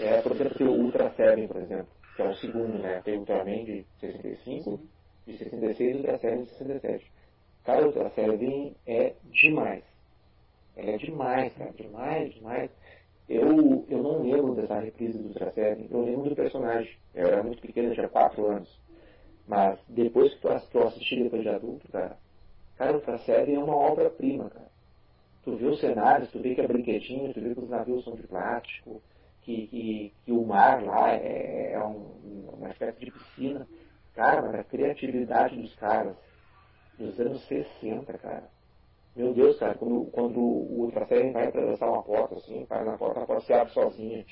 É, por exemplo, o Ultra 7, por exemplo, que é o segundo, né? Tem o Ultraman de 65, Sim. de 66 e o Ultra 7 de 67. Cara, o Ultra 7 é demais é demais, cara, demais, demais. Eu, eu não lembro dessa reprise do Ultra eu lembro do personagem. Eu era muito pequeno, tinha 4 anos. Mas depois que tu, assisti depois de adulto, cara, cara, o Ultra é uma obra-prima, cara. Tu vê os cenários, tu vê que é brinquedinho, tu vê que os navios são de plástico, que, que, que o mar lá é, é um, uma espécie de piscina. Cara, a criatividade dos caras dos anos 60, cara meu Deus, cara, quando, quando o ultrassérgio vai atravessar uma porta, assim, para na porta, a porta se abre sozinha.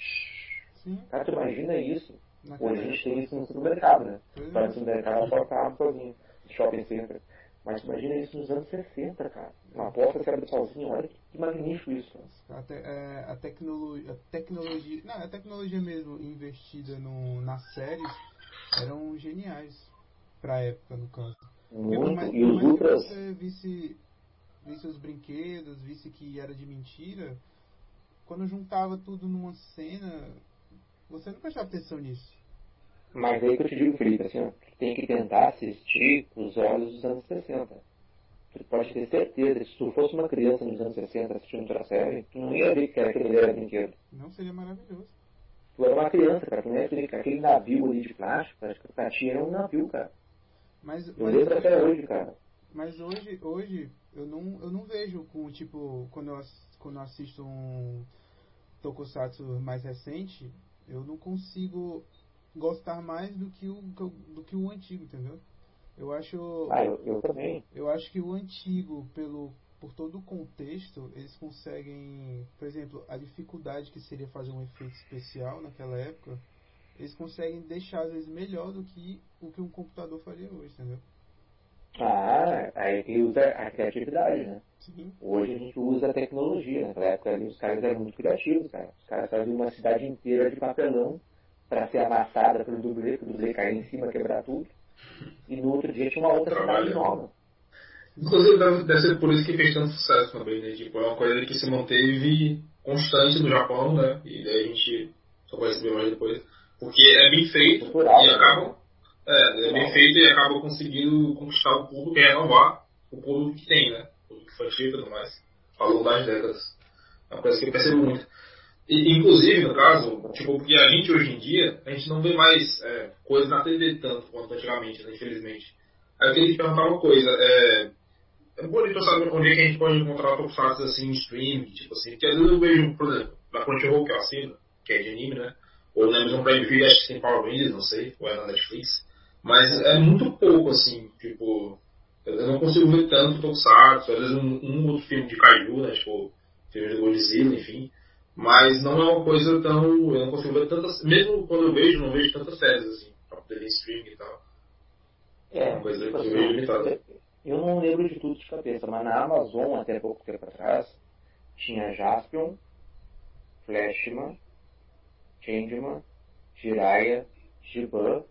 Sim. Cara, tu imagina isso? Naquela Hoje a gente tem isso no supermercado, né? Para no supermercado a porta abre sozinha, shopping center. Mas imagina isso nos anos 60, cara. Uma porta se abre sozinha, olha que, magnífico isso. A, te, é, a, tecnologia, a tecnologia, não, a tecnologia mesmo investida no, nas séries eram geniais pra época, no caso. Muito, Porque, e os ultras... você visse visse os brinquedos, visse que era de mentira, quando juntava tudo numa cena, você não prestava atenção nisso. Mas aí que eu te digo, Felipe, assim, ó, tu tem que tentar assistir os olhos dos anos 60. Tu pode ter certeza que se tu fosse uma criança nos anos 60 assistindo outra série, tu não ia ver que aquele era brinquedo. Não seria maravilhoso. Tu era uma criança, cara, tu não ia ver que aquele navio ali de plástico, cara, que pra ti era um navio, cara. Mas, eu mas, lembro até hoje, cara. Mas hoje, hoje eu não, eu não vejo com, tipo, quando eu, quando eu assisto um tokusatsu mais recente, eu não consigo gostar mais do que o, do que o antigo, entendeu? Eu acho. Ah, eu, eu também. Eu acho que o antigo, pelo, por todo o contexto, eles conseguem. Por exemplo, a dificuldade que seria fazer um efeito especial naquela época. eles conseguem deixar às vezes melhor do que o que um computador faria hoje, entendeu? Ah, aí que usa a criatividade, né? Sim. Hoje a gente usa a tecnologia. Naquela época ali os caras eram muito criativos, cara. Os caras faziam uma cidade inteira de papelão para ser amassada pelo dublê, para o dublê cair em cima, quebrar tudo. E no outro dia tinha uma outra Trabalho. cidade nova. Inclusive, deve, ser por isso que fez tanto sucesso também, né? Tipo, é uma coisa que se manteve constante no Japão, né? E daí a gente só vai saber mais depois. Porque é bem feito Cultural, e né? É, é bem feito e acaba conseguindo conquistar o público e renovar o público que tem, né? O público infantil e tudo mais. Ao longo das décadas. É uma coisa que eu percebo muito. E, inclusive, no caso, tipo, porque a gente hoje em dia, a gente não vê mais é, coisas na TV tanto quanto antigamente, né, infelizmente. Aí eu queria te perguntar uma coisa, é, é bonito saber onde é que a gente pode encontrar tokusatsu assim em stream, tipo assim, porque às vezes eu vejo, por exemplo, na Crunchyroll que eu assino, que é de anime, né? Ou na Amazon Prime Video, acho que tem Power Rangers, não sei, ou é na Netflix. Mas é muito pouco, assim, tipo, eu não consigo ver tanto tokusatsu, às vezes um, um outro filme de Kaiju, né? Tipo, filme de Godzilla, enfim. Mas não é uma coisa tão. Eu não consigo ver tantas. Mesmo quando eu vejo, não vejo tantas séries, assim, pra poder ver streaming e tal. É, Uma coisa tipo que eu assim, vejo limitada. eu não lembro de tudo de cabeça, mas na Amazon, até pouco tempo atrás, tinha Jaspion, Flashman, Changeman, Jiraiya, Shiban,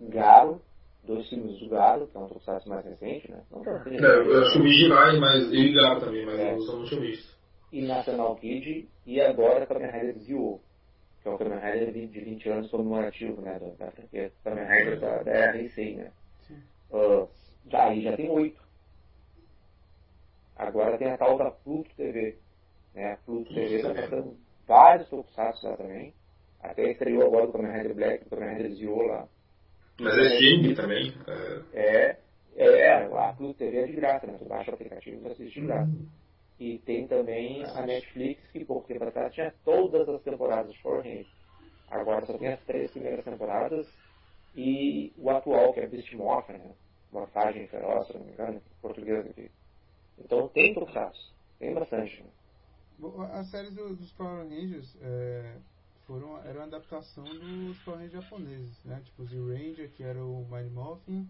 Garo, dois filmes do Garo, que é um tokusatsu mais recente, né? Não tão É, eu acho que eu vi Jirai, mas eu e Garo também, mas É. não tinha visto. e National Kid, e agora Kamen Rider Zio, que é o Kamen Rider de de 20 anos comemorativo, né, da, da franquia Kamen Rider da, da Heisei, né. Sim. Ah, já, aí já tem oito. Agora tem a tal da Pluto TV, né, a Pluto TV está passando vários tokusatsu lá também, até estreou agora o Kamen Rider Black, o Kamen Rider Zio lá. Mas é filme também. É, É, é, a Pluto TV é de graça, né, tu baixa o aplicativo e assiste de graça. E tem também a Netflix, que pouco tempo atrás tinha todas as temporadas de Power Rangers. Agora só tem as três primeiras temporadas e o atual, que é Beast Morpher, né? Morfagem feroz, se não me engano, português aqui. Então tem tokusatsu, tem bastante. Né? Bom, As séries do- dos Power Rangers é, foram, eram adaptação dos Power japoneses, né? Tipo o Z-Ranger, que era o Mighty Morphin.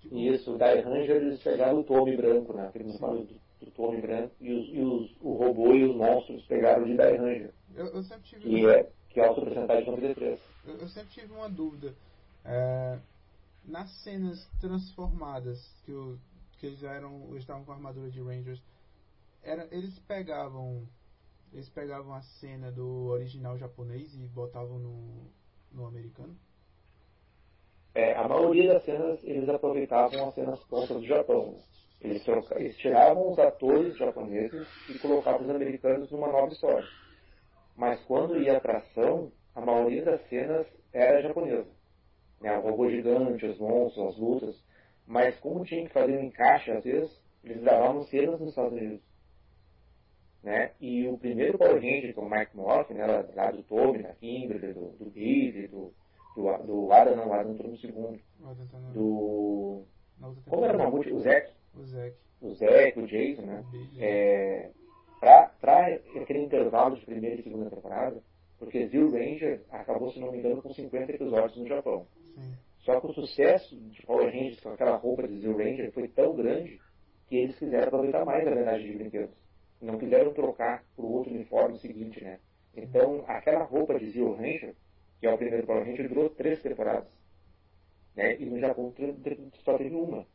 Tipo, E isso, o Die Ranger eles pegaram o Tommy branco, né? Aquele uniforme do, do Tommy branco, e, os, e os, o robô e os monstros pegaram de Die Ranger, eu, eu sempre tive que é, que é o Sentai de 93. eu, eu sempre tive uma dúvida. É, nas cenas transformadas que, o, que eles eram, eles estavam com a armadura de Rangers, era, eles pegavam eles pegavam a cena do original japonês e botavam no, no americano? É, a maioria das cenas eles aproveitavam as cenas prontas do Japão. Eles, troca- eles tiravam os atores japoneses e colocavam os americanos numa nova história. Mas quando ia para ação, a maioria das cenas era japonesa. Né, o robô gigante, os monstros, as lutas. Mas como tinha que fazer um encaixe, às vezes, eles gravavam cenas nos Estados Unidos. Né? E o primeiro Power Ranger, que é o Mike Morphin, né, lá- do Tommy, da Kimberly, do, do do, do, do Adam, não, o Adam entrou no segundo. Na, Do. Como era o mamute? O Zack. O Zack. O o Jason, né? É, pra, pra aquele intervalo de primeira e segunda temporada, porque Zero Ranger acabou, se não me engano, com 50 episódios no Japão. Sim. Só que o sucesso de Power Rangers com aquela roupa de Zero Ranger foi tão grande que eles quiseram aproveitar mais a verdade de brinquedos. Não quiseram trocar para o outro uniforme seguinte, né? Então, aquela roupa de Zero Ranger, que é o primeiro Power Ranger, durou três temporadas. Né? E no Japão só teve uma.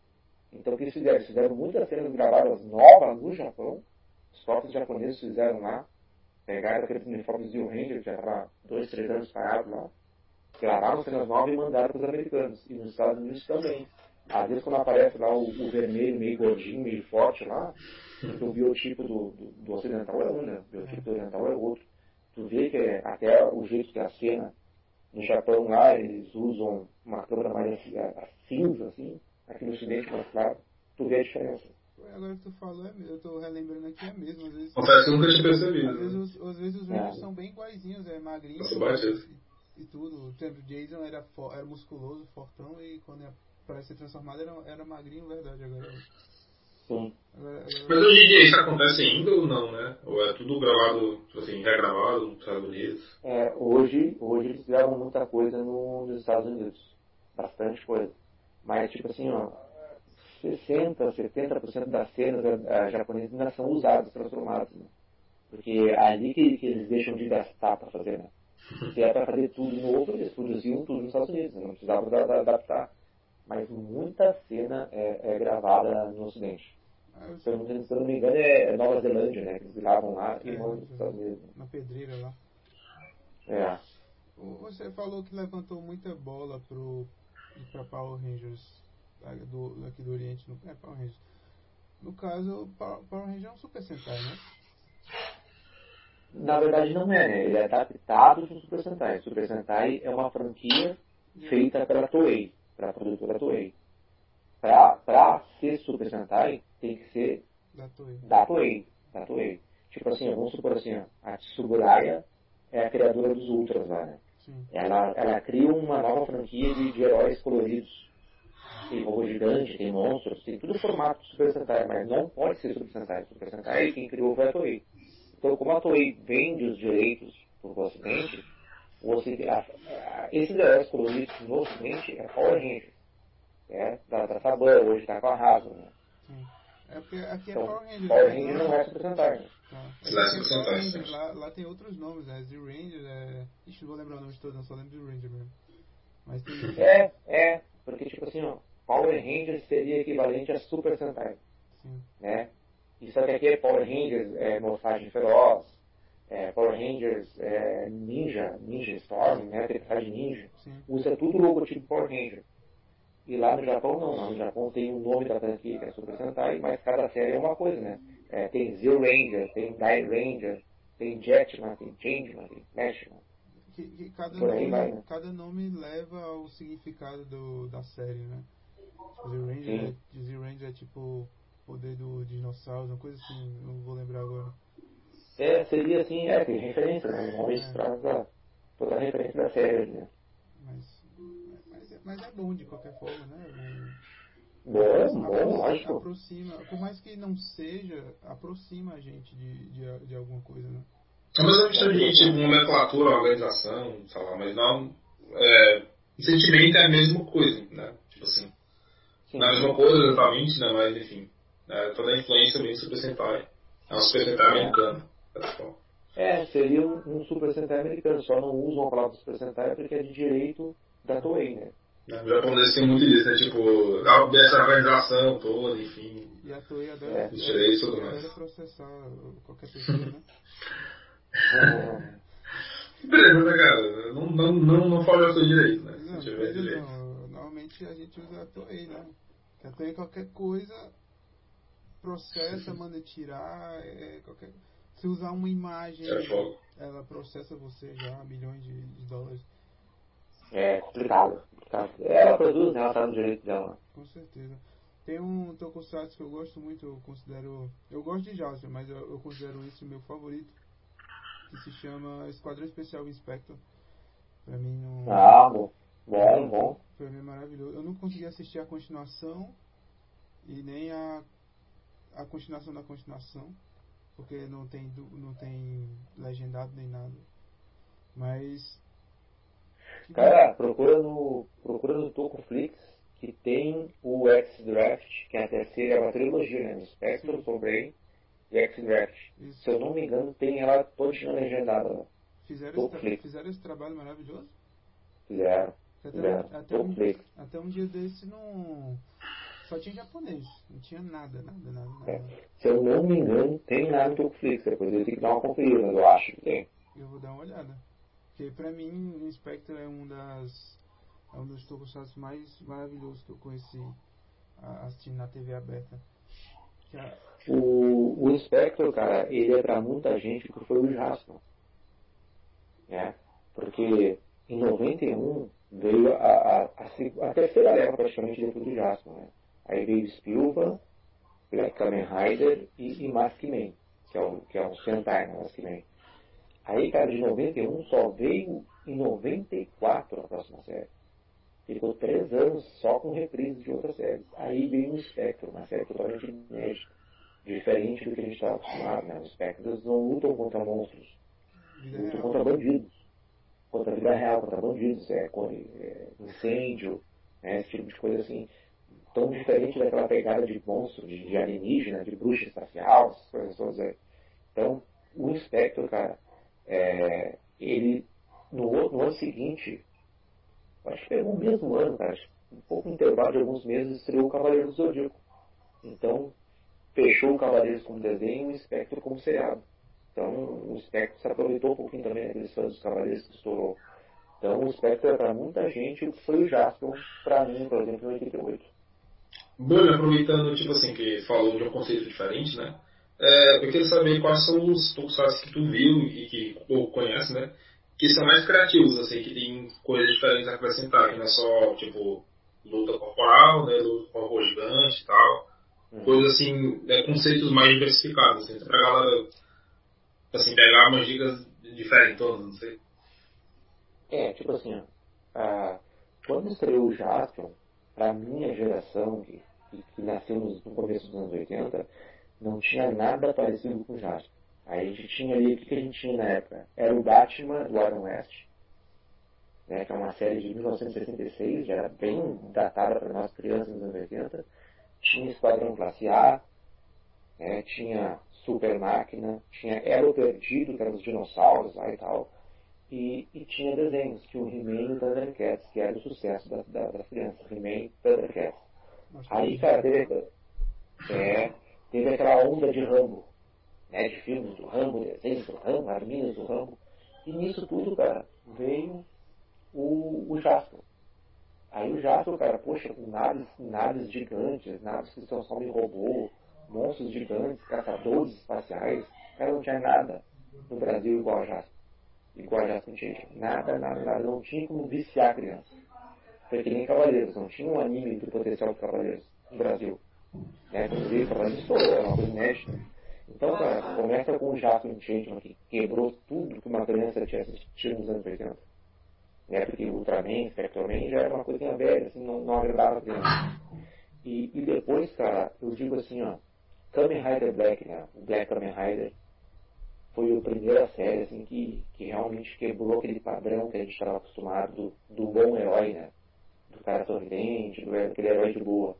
Então, o que eles fizeram? Eles fizeram muitas cenas gravadas novas no Japão. Os próprios japoneses fizeram lá. Pegaram aqueles uniformes Zero Ranger, que já estava dois, três anos parado lá gravaram cenas novas e mandaram para os americanos. E nos Estados Unidos também. Às vezes quando aparece lá o, o vermelho meio gordinho, meio forte lá, porque o biotipo do, do, do ocidental é um, né? O biotipo do oriental é outro. Tu vê que é, até o jeito que a cena no Japão lá, eles usam uma câmera mais assim, cinza, assim, aqui no ocidente mais claro, tu vê a diferença. Ué, Agora que tu falou, é mesmo. eu tô relembrando aqui, é mesmo. Às vezes, Confesso que eu nunca tinha às percebido. vezes, né? os, às vezes os É. Rangers são bem iguaizinhos, é magrinho e, e tudo. Por exemplo, o Jason era, fo- era musculoso, fortão, e quando ia para ser transformado era, era magrinho, verdade. Agora Sim. Mas hoje em dia isso acontece ainda ou não, né? Ou é tudo gravado, tipo assim, regravado nos Estados Unidos? É, hoje, hoje eles gravam muita coisa no, nos Estados Unidos. Bastante coisa. Mas, tipo assim, ó, 60%, 70% das cenas uh, japonesas ainda são usadas, transformadas. Né? Porque é ali que, que eles deixam de gastar para fazer, né? [laughs] Se é para fazer tudo novo, eles produziam tudo nos Estados Unidos, né? não precisavam da, da, adaptar. Mas muita cena é, é gravada no Ocidente. Ah, se, eu não, se eu não me engano, é Nova Zelândia, né? Que eles gravam lá e é, mandam nos Estados Unidos. Na pedreira lá. É. Você falou que levantou muita bola pro, pra Power Rangers do, aqui do Oriente. No, é, Power Rangers. No caso, Power Rangers é um Super Sentai, né? Na verdade não é, né? Ele é adaptado do Super Sentai. Super Sentai é uma franquia feita pela Toei, pela produtora Toei. Pra ser Super Sentai, tem que ser da Toei. Da Toei. Da Toei. Tipo assim, vamos supor assim, a Tsuburaya é a criadora dos Ultras lá, né? Ela, ela cria uma nova franquia de, de heróis coloridos. Tem robô gigante, tem monstros, tem tudo formato Super Sentai, mas não pode ser Super Sentai. Super Sentai quem criou foi a Toei. Então, como a Toei vende os direitos para o Ocidente, Ocidente a, a, esses heróis coloridos no Ocidente é Power Rangers. É, da, da Saban, hoje está com a Hasbro. Né? É porque aqui é então, Power Rangers. Power né? Rangers não é Super Sentai. Né? Tá. É lá, lá tem outros nomes, né? Z Ranger, é... Ixi, não vou lembrar o nome de todos, não só lembro do Ranger mesmo. Mas tem... É, é, porque tipo assim, ó, Power Rangers seria equivalente a Super Sentai. Sim. Né? Isso aqui é Power Rangers é, Morfagem Feroz, é, Power Rangers é, Ninja, Ninja Storm, né, Tempestade Ninja, Sim. usa tudo o logotipo Power Ranger. E lá no Japão não, no Japão tem o nome da franquia que é Super Sentai, mas cada série é uma coisa, né? É, tem Zero Ranger, tem Die Ranger, tem Jetman, tem Changeman, tem Flashman. Que, que cada, nome, vai, né? cada nome leva ao significado do, da série, né? Zero Ranger, é, Zero Ranger é tipo poder do dinossauro, uma coisa assim, não vou lembrar agora. É, seria assim, é, tem referência, né? Normalmente é. traz a, toda a referência da série, né? Mas, mas, é, mas é bom de qualquer forma, né? Bom, bom, lógico. Aproxima, por mais que não seja, aproxima a gente de, de, de alguma coisa, né? É uma questão de tipo, nomenclatura, organização, sei lá, mas não. É, o sentimento é a mesma coisa, né? Tipo assim. Sim. Não é a mesma coisa exatamente, né? Mas enfim. É, toda a influência mesmo Super Sentai. É um Super Sentai americano. É, seria um, um Super Sentai americano, só não usam a palavra Super Sentai porque é de direito da Toei, né? É, o japonês tem muito disso, né? Tipo, essa organização toda, enfim. E a Toei adora, é. os direitos e tudo mais. processar qualquer pessoa, né? [laughs] Beleza, né, cara? Não, não, não, não fala o seu direito, né? Não, Se tiver direito. Não. Normalmente a gente usa a Toei, né? Que a Toei qualquer coisa processa, manda tirar, é, qualquer... se usar uma imagem, é ela processa você já milhões de, de dólares. É complicado, complicado. Ela produz, né? Ela tá no direito dela. Com certeza. Tem um tokusatsu que eu gosto muito, eu considero. Eu gosto de Jasper, mas eu, eu considero esse o meu favorito. Que se chama Esquadrão Especial Inspector. Pra mim não. Ah, bom. Bom, bom. Pra mim é maravilhoso. Eu não consegui assistir a continuação e nem a a continuação da continuação, porque não tem, não tem legendado nem nada. Mas. Cara, procura no, procura no Tokuflix que tem o X-Draft, que é a terceira, é uma trilogia, né? O Spectrum, Soul Brain e X-Draft. Se eu não me engano, tem ela toda legendada. Fizeram esse, fizeram esse trabalho maravilhoso? Fizeram. Até, fizeram. Até, um, até um dia desse não só tinha japonês, não tinha nada, nada, nada. nada. É. Se eu não me engano, tem lá no Tokuflix, depois eu tenho que dar uma conferida, eu acho que tem. Eu vou dar uma olhada. Porque pra mim, o Inspector é um das. É um dos tokusatsu mais maravilhosos que eu conheci assistindo na TV aberta. A... O, o Inspector, cara, ele é pra muita gente que foi o Jasper. Né? Porque em 91 veio a, a, a, a terceira leva praticamente dentro do Jasper. Né? Aí veio Spielberg, Black Kamen Rider e, e Maskman, que é o, que é o Sentai, né, Maskman. Aí, cara, de 91 só veio em 94 a próxima série. Ficou três anos só com reprises de outras séries. Aí veio o Spectre, uma série totalmente inédita, diferente do que a gente estava acostumado. Né? Os Spectres não lutam contra monstros, lutam contra bandidos, contra a vida real, contra bandidos, é, é incêndio, né? esse tipo de coisa assim. Tão diferente daquela pegada de monstro, de, de alienígena, de bruxa espacial, essas coisas todas. É. Então, o Inspector, cara, é, ele, no, no ano seguinte, acho que pegou o mesmo ano, cara, um pouco intervalo de alguns meses, estreou o Cavaleiro do Zodíaco. Então, fechou o Cavaleiros como desenho e o Spectre como seriado. Então, o Spectre se aproveitou um pouquinho também daqueles fãs dos Cavaleiros que estourou. Então, o Spectre, para muita gente, foi o Jaspion, para mim, por exemplo, em 88. Bruno, aproveitando, tipo assim, que falou de um conceito diferente, né? É, eu queria saber quais são os tokusatsu que tu viu e que ou conhece, né? Que são mais criativos, assim, que tem coisas diferentes a acrescentar, que não é só, tipo, luta corporal, né? Luta com robô gigante e tal. Hum. Coisas assim, né, conceitos mais diversificados, assim, pra galera, assim, pegar umas dicas diferentes, não sei. É, tipo assim, ó, quando estreou o Jaspion, pra minha geração, que, que, que nasceu no, começo dos anos 80, não tinha nada parecido com o Jasper. A gente tinha ali, o que, que a gente tinha na época? Era o Batman do Adam West, né, que é uma série de 1966, já era bem datada para nós crianças nos anos 80. Tinha Esquadrão Classe A, né, tinha Super Máquina, tinha Elo Perdido, que eram os dinossauros lá e tal. E, e tinha desenhos, tinha o He-Man e o Thundercats, que era o sucesso da, da, das crianças, He-Man e Thundercats. Aí, cara, teve, é, teve aquela onda de Rambo, né, de filmes do Rambo, desenhos do Rambo, arminhas do Rambo. E nisso tudo, cara, veio o, o Jasper. Aí o Jasper, cara, poxa, com naves, naves gigantes, naves que se transformam em robô, monstros gigantes, caçadores espaciais. Cara, não tinha nada no Brasil igual a Jasper. Igual a Jasper tinha. Nada, nada, nada. Não tinha como viciar a criança. Foi que nem Cavaleiros. Não tinha um anime do potencial de Cavaleiros no Brasil. Né? Quando veio Cavaleiros estourou, era uma coisa inédita. Então, cara, começa com o Jasper Changeman, que quebrou tudo que uma criança tinha assistido nos anos 80. Né? Porque Ultraman, Spectreman já era uma coisinha velha, assim, não, não agradava a criança. E, e depois, cara, eu digo assim, ó, Kamen Rider Black, né? O Black Kamen Rider foi a primeira série assim, que, que realmente quebrou aquele padrão que a gente estava acostumado do, do bom herói, né? Do cara sorridente, do aquele herói de boa.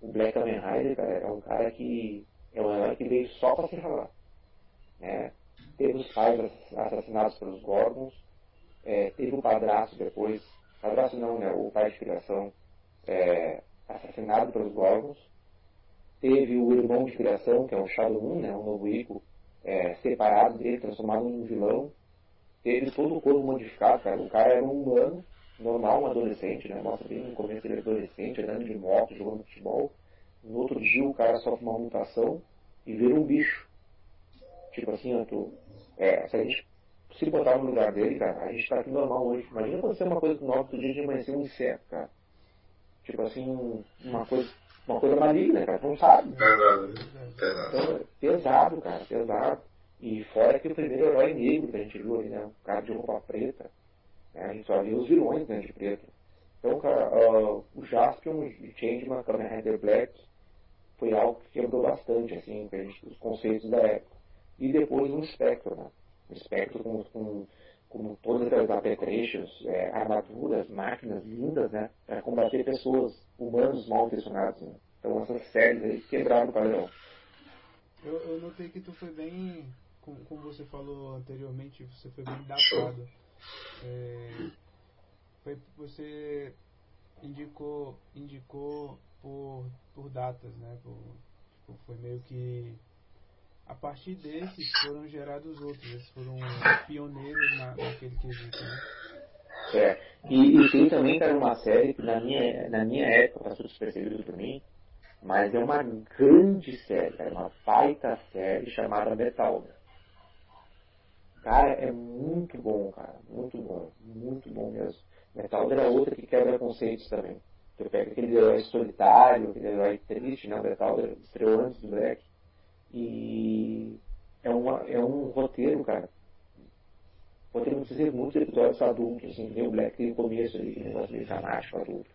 O Black Kamen Rider, cara, é um cara que é um herói que veio só para se ralar. Né? Teve os pais assassinados pelos Gorgons, é, teve o padrasto depois, padrasto não, né? O pai de criação é, assassinado pelos Gorgons, teve o irmão de criação, que é o Shadow Moon, né? O novo Ico, é, separado dele, transformado em um vilão. Teve todo o corpo modificado, cara. O cara era um humano, normal, um adolescente, né? Mostra bem no começo ele é adolescente, andando de moto, jogando futebol. No outro dia o cara sofre uma mutação e vira um bicho. Tipo assim, ó, tu, é, se a gente se botar no lugar dele, cara, a gente tá aqui normal hoje. Imagina acontecer uma coisa no outro dia de amanhecer um inseto, cara. Tipo assim, uma coisa uma coisa maligna, cara, não sabe. Pesado, pesado. Então, pesado, cara, pesado. E fora que o primeiro herói negro que a gente viu ali, né? O cara de roupa preta. Né? A gente só viu os vilões né, de preto. Então, cara, uh, o Jaspion e Changeman, Kamen Rider Black, foi algo que quebrou bastante, assim, gente, os conceitos da época. E depois um espectro, né? Um espectro com, com, com todas aquelas apetrechos, é, armaduras, máquinas lindas, né? Para combater pessoas, humanos mal intencionados, né? Então essas séries aí quebraram o padrão. Eu, eu notei que tu foi bem, como, como você falou anteriormente, você foi bem datado. É, foi, você indicou, indicou por, por datas, né? Por, tipo, foi meio que a partir desses foram gerados outros, eles foram pioneiros na, naquele quesito, né? É. E, e tem também, cara, uma série que na minha, na minha época passou despercebido por mim, mas é uma grande série, cara, uma baita série chamada Metal. Cara, é muito bom, cara, muito bom, muito bom mesmo. Metal era outra que quebra conceitos também. Tu pega aquele herói solitário, aquele herói triste, né? O Metal estreou antes do Black. E é, uma, é um roteiro, cara, ter muitos, muitos episódios adultos, assim, nem o Black no começo ali, que negócio meio adulto.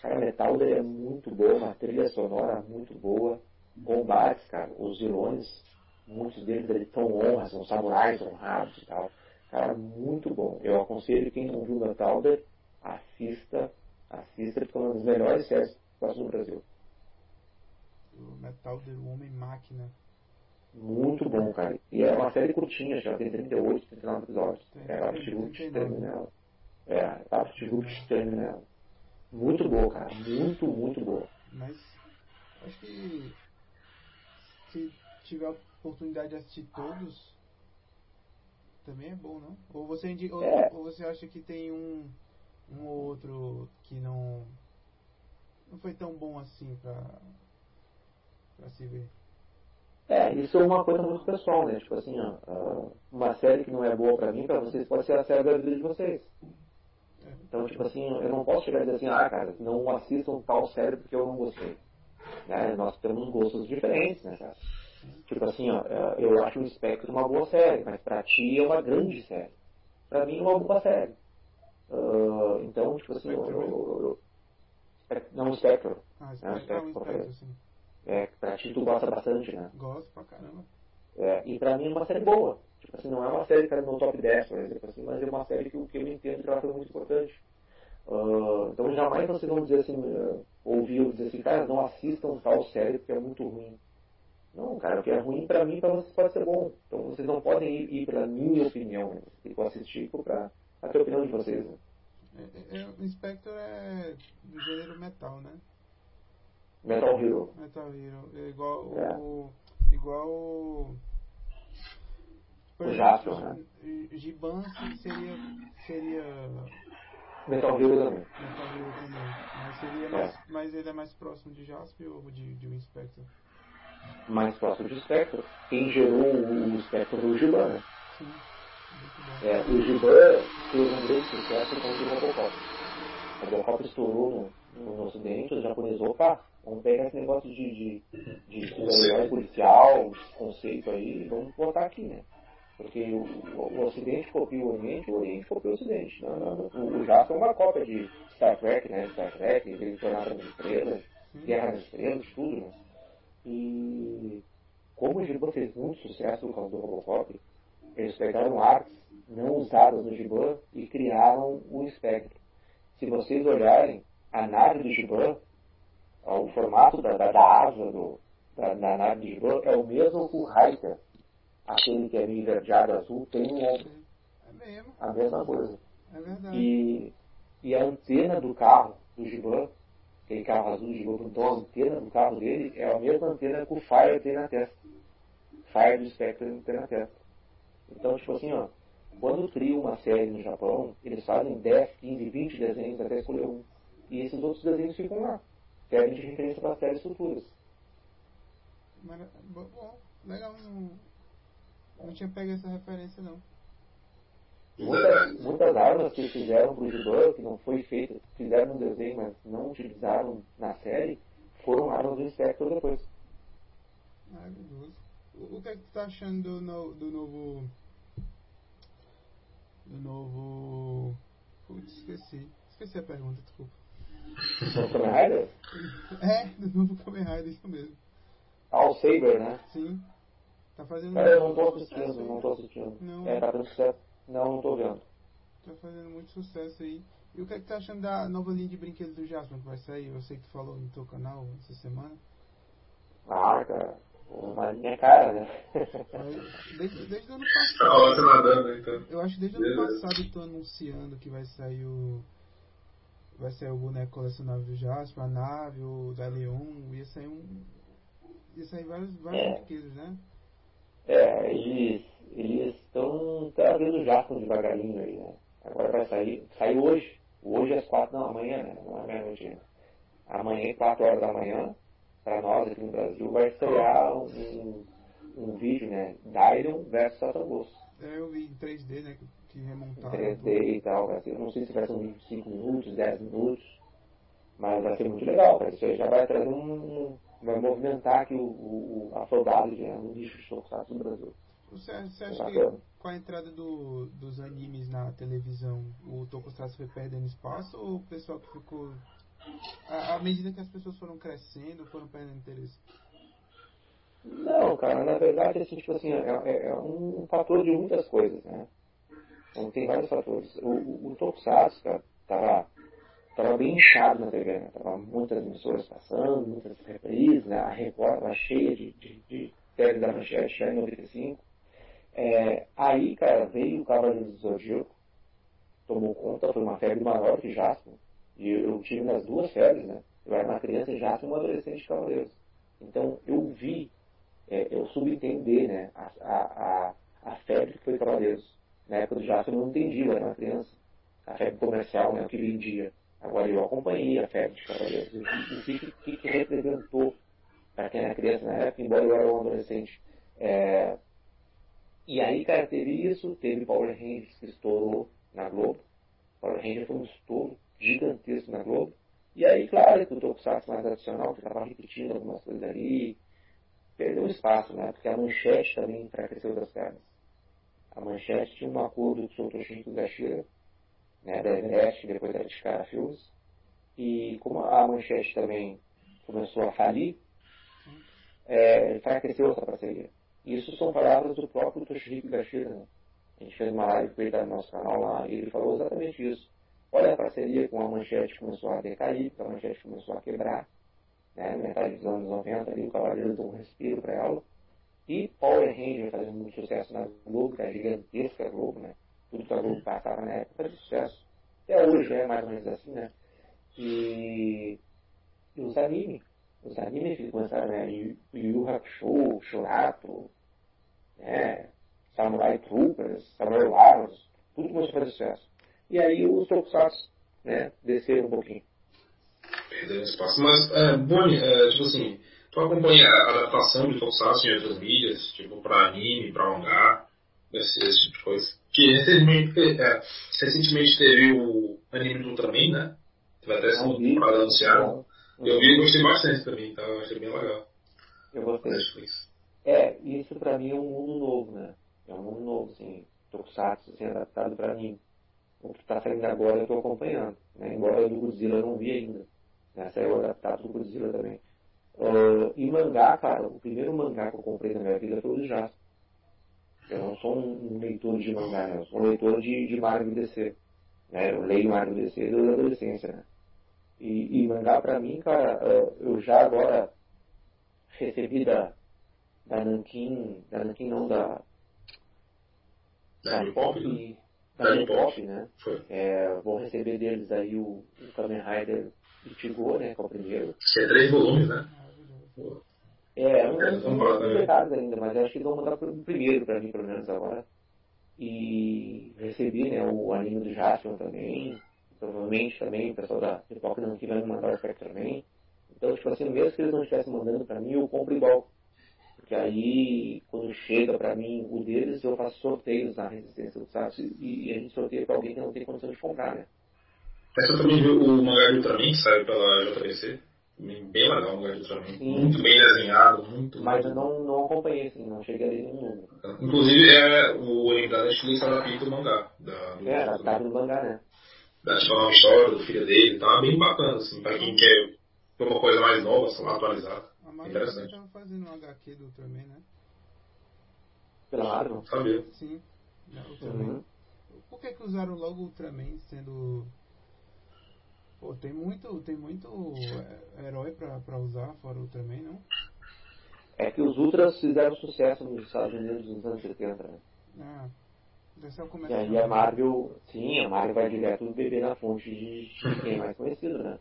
Cara, Metal é muito bom, uma trilha sonora muito boa, combates, cara, os vilões, muitos deles são honras, são samurais honrados e tal. Cara, muito bom. Eu aconselho quem não viu Metalder, assista, assista, porque é uma das melhores séries no Brasil. O Metalder, o Homem Máquina. Muito bom, cara. E é uma série curtinha, já tem 38, 39 episódios. É a tem Absolute 39. termina ela. É, a Absolute termina ela. Muito boa, cara. Muito, muito boa. Mas acho que se tiver a oportunidade de assistir todos, também é bom, não? Ou você, indi- ou, É. ou você acha que tem um, um ou outro que não não foi tão bom assim pra, pra se ver? É, isso é uma coisa muito pessoal, né? Tipo assim, ó, uma série que não é boa pra mim, pra vocês pode ser a série da vida de vocês. É. Então, tipo assim, eu não posso chegar e dizer assim, ah, cara, não assistam tal série porque eu não gostei. Né? Nós temos gostos diferentes, né, cara? Tipo assim, ó, eh, eu acho o Spectre uma boa série, mas pra ti é uma grande série. Pra mim é uma boa série. Ah, então, tipo assim, eu, eu, eu, eu- Spec- não o. Ah, É, espero, ah, um espectro, espectro, assim. É, pra ti tu gosta bastante, né? Gosto pra caramba. É, e pra mim é uma série boa. Tipo assim, não é uma série que tá no top 10, por exemplo, assim, mas é uma série que, eu- que eu entendo que ela foi muito importante. Ah, então jamais vocês vão dizer assim, ah, ouvir ou dizer assim, cara, não assistam tal série porque é muito ruim. Não, cara, o que é ruim pra mim, pra vocês pode ser bom. Então vocês não podem ir, ir pela minha opinião, né? Vocês têm que assistir pra a opinião de vocês. Né? É, é, o Spectre é do gênero metal, né? Metal Hero. Metal Hero. É igual É. o. Igual o. O Jaspion, né? Giban seria. seria. Metal Hero também. Metal Hero também. Mas, seria É. mais, mas ele é mais próximo de Jaspion ou de, de um Spectre? Mais próximo de Spectre. Quem gerou o, Spectre foi o Giban, né? Sim. É, o Giban fez um grande sucesso com o Robocop. O Robocop estourou no, no, no ocidente, os japoneses, opa, vamos pegar esse negócio de, de, de super-herói policial, esse conceito aí, e vamos botar aqui, né? Porque o, o, o ocidente copia o oriente, o oriente copia o ocidente. Não, não. O, o Jasper é uma cópia de Star Trek, né? Star Trek, ele Jornada das Estrelas, Guerra das Estrelas, tudo, né? E como o Giban fez muito sucesso por causa do Robocop, eles pegaram artes não usadas no Giban e criaram o Spectre. Se vocês olharem, a nave do Giban, o formato da, da, da asa do, da, da nave do Giban é o mesmo que o Raika, aquele que é meio verdeado azul, tem um É a mesma coisa. é verdade. E, e a antena do carro do Giban, aquele carro azul do Giban, então a antena do carro dele é a mesma antena que o Fire tem na testa. Fire do Spectre tem na testa. Então, tipo assim, ó, quando criam uma série no Japão, eles fazem 10, 15, 20 desenhos até escolher um. E esses outros desenhos ficam lá. Servem de referência para séries futuras. Mas, bom, legal, não, não tinha pego essa referência não. Muitas, muitas armas que fizeram pro Giban, que não foi feita, fizeram no desenho, mas não utilizaram na série, foram armas do Spectre depois. Maravilhoso. O, o que é que tu tá achando do, no- do novo. Do novo. Putz, esqueci. Esqueci a pergunta, desculpa. Kamen Rider? É, do novo Kamen Rider, isso mesmo. Ah, o Saber, né? Sim. Tá fazendo Cara, eu não muito tô sucesso assistindo, aí. não tô assistindo. Não. É, tá dando sucesso. Não, não tô vendo. Tá fazendo muito sucesso aí. E o que é que tu tá achando da nova linha de brinquedos do Jasper que vai sair? Eu sei que tu falou no teu canal essa semana. Ah, cara, uma linha cara, né? Desde, desde o ano Tá passado. rolando nadando, então. Eu acho que desde o ano passado eu tô anunciando que vai sair o. Vai sair o boneco colecionável do Jasper, a nave, o da Leon, ia sair um. Ia sair vários, vários É. brinquedos, né? É, eles eles estão trazendo já com devagarinho aí, né? Agora vai sair, saiu hoje. Hoje às quatro da manhã, né? Não é meia-noite ainda. Amanhã, quatro horas da manhã, para nós aqui no Brasil, vai estrear um, um vídeo, né? Dyron versus Satogoss. É, eu vi em 3D, né? Que, que Em remontaram. 3D e tal. Vai ser, não sei se vai ser uns 25 minutos, 10 minutos. Mas vai ser muito legal. Isso aí já vai trazer um. Vai movimentar aqui o, o, o- a saudade né, no nicho de tokusatsu no Brasil. Você, você acha que com a entrada do, dos animes na televisão, o Tokusatsu foi perdendo espaço ou o pessoal que ficou. À, medida que as pessoas foram crescendo, foram perdendo interesse? Não, cara, na verdade, assim, tipo assim, é, é, é um fator de muitas coisas, né? Então, tem vários fatores. O, o, o Tokusatsu, cara, tava, tava bem inchado na TV, né? Tava muitas emissoras passando, muitas reprises, né? A Record tava cheia de, de, de da Manchete já em 95. É, aí, cara, veio o Cavaleiro do Zodíaco, tomou conta, foi uma febre maior que Jasper. E eu tive nas duas febres, né? Eu era uma criança e um adolescente de Cavaleiros. Então, eu vi, é, eu subentender, né? A, a, a, febre que foi Cavaleiros. Na época do Jasper eu não entendi, eu era uma criança. A febre comercial, né? O que vendia. Agora eu acompanhei a febre de Cavaleiros. Eu vi o que, que, representou para quem era criança na época, embora eu era um adolescente. É, e aí, cara, teve isso, teve Power Rangers que estourou na Globo. Power Rangers foi um estouro gigantesco na Globo. E aí, claro, que o Tokusatsu mais tradicional, que estava repetindo algumas coisas ali, perdeu espaço, né? Porque a manchete também enfraqueceu das pernas. A manchete tinha um acordo com o Toshihiko Gashira, né, da Everest, depois da Filmes. E como a manchete também começou a falir, é, enfraqueceu essa parceria. Isso são palavras do próprio Toshihiko Gashira. Né? A gente fez uma live com ele no nosso canal lá e ele falou exatamente isso. Olha a parceria com a manchete começou a decair, a manchete começou a quebrar. Né? Metade dos anos 90 ali, o Cavaleiro deu um respiro para ela. E Power Ranger fazendo muito sucesso na Globo, que é a gigantesca Globo, né? Tudo que a Globo passava na época fazia sucesso. Até hoje é mais ou menos assim, né? E, e os animes os animes que começaram, né? Yu Yu Hakusho, Shurato, né? Samurai Troopers, Samurai Warriors, tudo começou a fazer sucesso. E aí os Tokusatsu, né? Desceram um pouquinho. Perderam espaço. Mas, é, Boni, é, tipo assim, tu acompanha a adaptação de Tokusatsu em outras mídias, tipo pra anime, pra mangá, esse, esse tipo de coisa? Que recentemente, é, recentemente teve o anime do Ultraman, né? Teve até essa temporada anunciada. Eu vi e gostei bastante também, tá? Eu achei bem legal. Eu gostei. É, isso pra mim é um mundo novo, né? É um mundo novo, assim. Tokusatsu sendo adaptado pra mim. O que tá saindo agora eu tô acompanhando. Né? Embora do Godzilla eu não vi ainda. Né? Saiu adaptado do Godzilla também. Uh, e mangá, cara, o primeiro mangá que eu comprei na minha vida foi o do Jasper. Eu não sou um, leitor de mangá, né? Eu sou um leitor de, de Marvel DC. Né? Eu leio Marvel DC desde a adolescência, né? E, e mangá para mim, cara, eu já agora recebi da, da Nankin, da Nankin não, da da Pop, né? da Pop, né? É, vou receber deles aí o, o Kamen Rider Ichigo, né, que é o primeiro. Que é três volumes, né? É, não é, são publicados ainda, mas acho que vão mandar o primeiro pra mim, pelo menos agora. E recebi, né, o anime do Jaspion também provavelmente também o pessoal da Pipoca não me mandar o Spectre também. Então, tipo assim, mesmo que eles não estivessem mandando para mim, eu compro igual. Porque aí, quando chega para mim o deles, eu faço sorteios na resistência do SATS e, a gente sorteia para alguém que não tem condição de comprar, né? Essa também viu o mangá de Ultraman que saiu pela JBC? Bem legal o mangá de Ultraman. Sim. Muito bem desenhado, muito. Mas eu não, não acompanhei, assim, não cheguei a nenhum número. Inclusive, é, o orientado é estilo Sarapinto do mangá. Da, é, adaptado no mangá, né? da falar uma história do filho dele, tá bem bacana, assim, pra quem quer uma coisa mais nova, sei lá, atualizada. A Marvel estava fazendo um HQ do Ultraman, né? Claro. Sabia. Sim, Ultraman. Uhum. Por que que usaram logo o Ultraman sendo... Pô, tem muito, tem muito é, herói pra, pra usar fora o Ultraman, não? É que os Ultras fizeram sucesso nos Estados Unidos nos anos 70, né? Ah. E aí a Marvel, sim, a Marvel vai direto beber na fonte de quem é mais conhecido, né?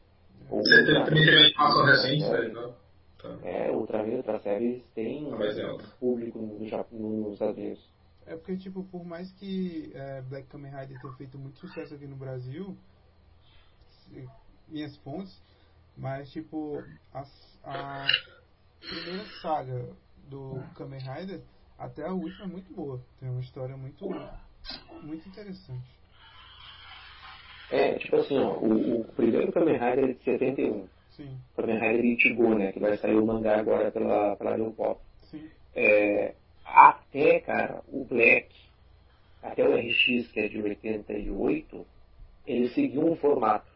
Você também teve animação recente, né? Então, tá. É, Ultraman e outras séries tem público no Japão, nos Estados Unidos. É porque, tipo, por mais que é, Black Kamen Rider tenha feito muito sucesso aqui no Brasil, minhas fontes, mas, tipo, a, a primeira saga do Kamen Rider até a última é muito boa. Tem uma história muito muito interessante. É, tipo assim, ó, o, o primeiro Kamen Rider é de 71. Sim. Kamen Rider Ichigo, né? Que vai sair o mangá agora pela, pela New Pop. Sim. É, até, cara, o Black, até o RX, que é de 88, ele seguiu um formato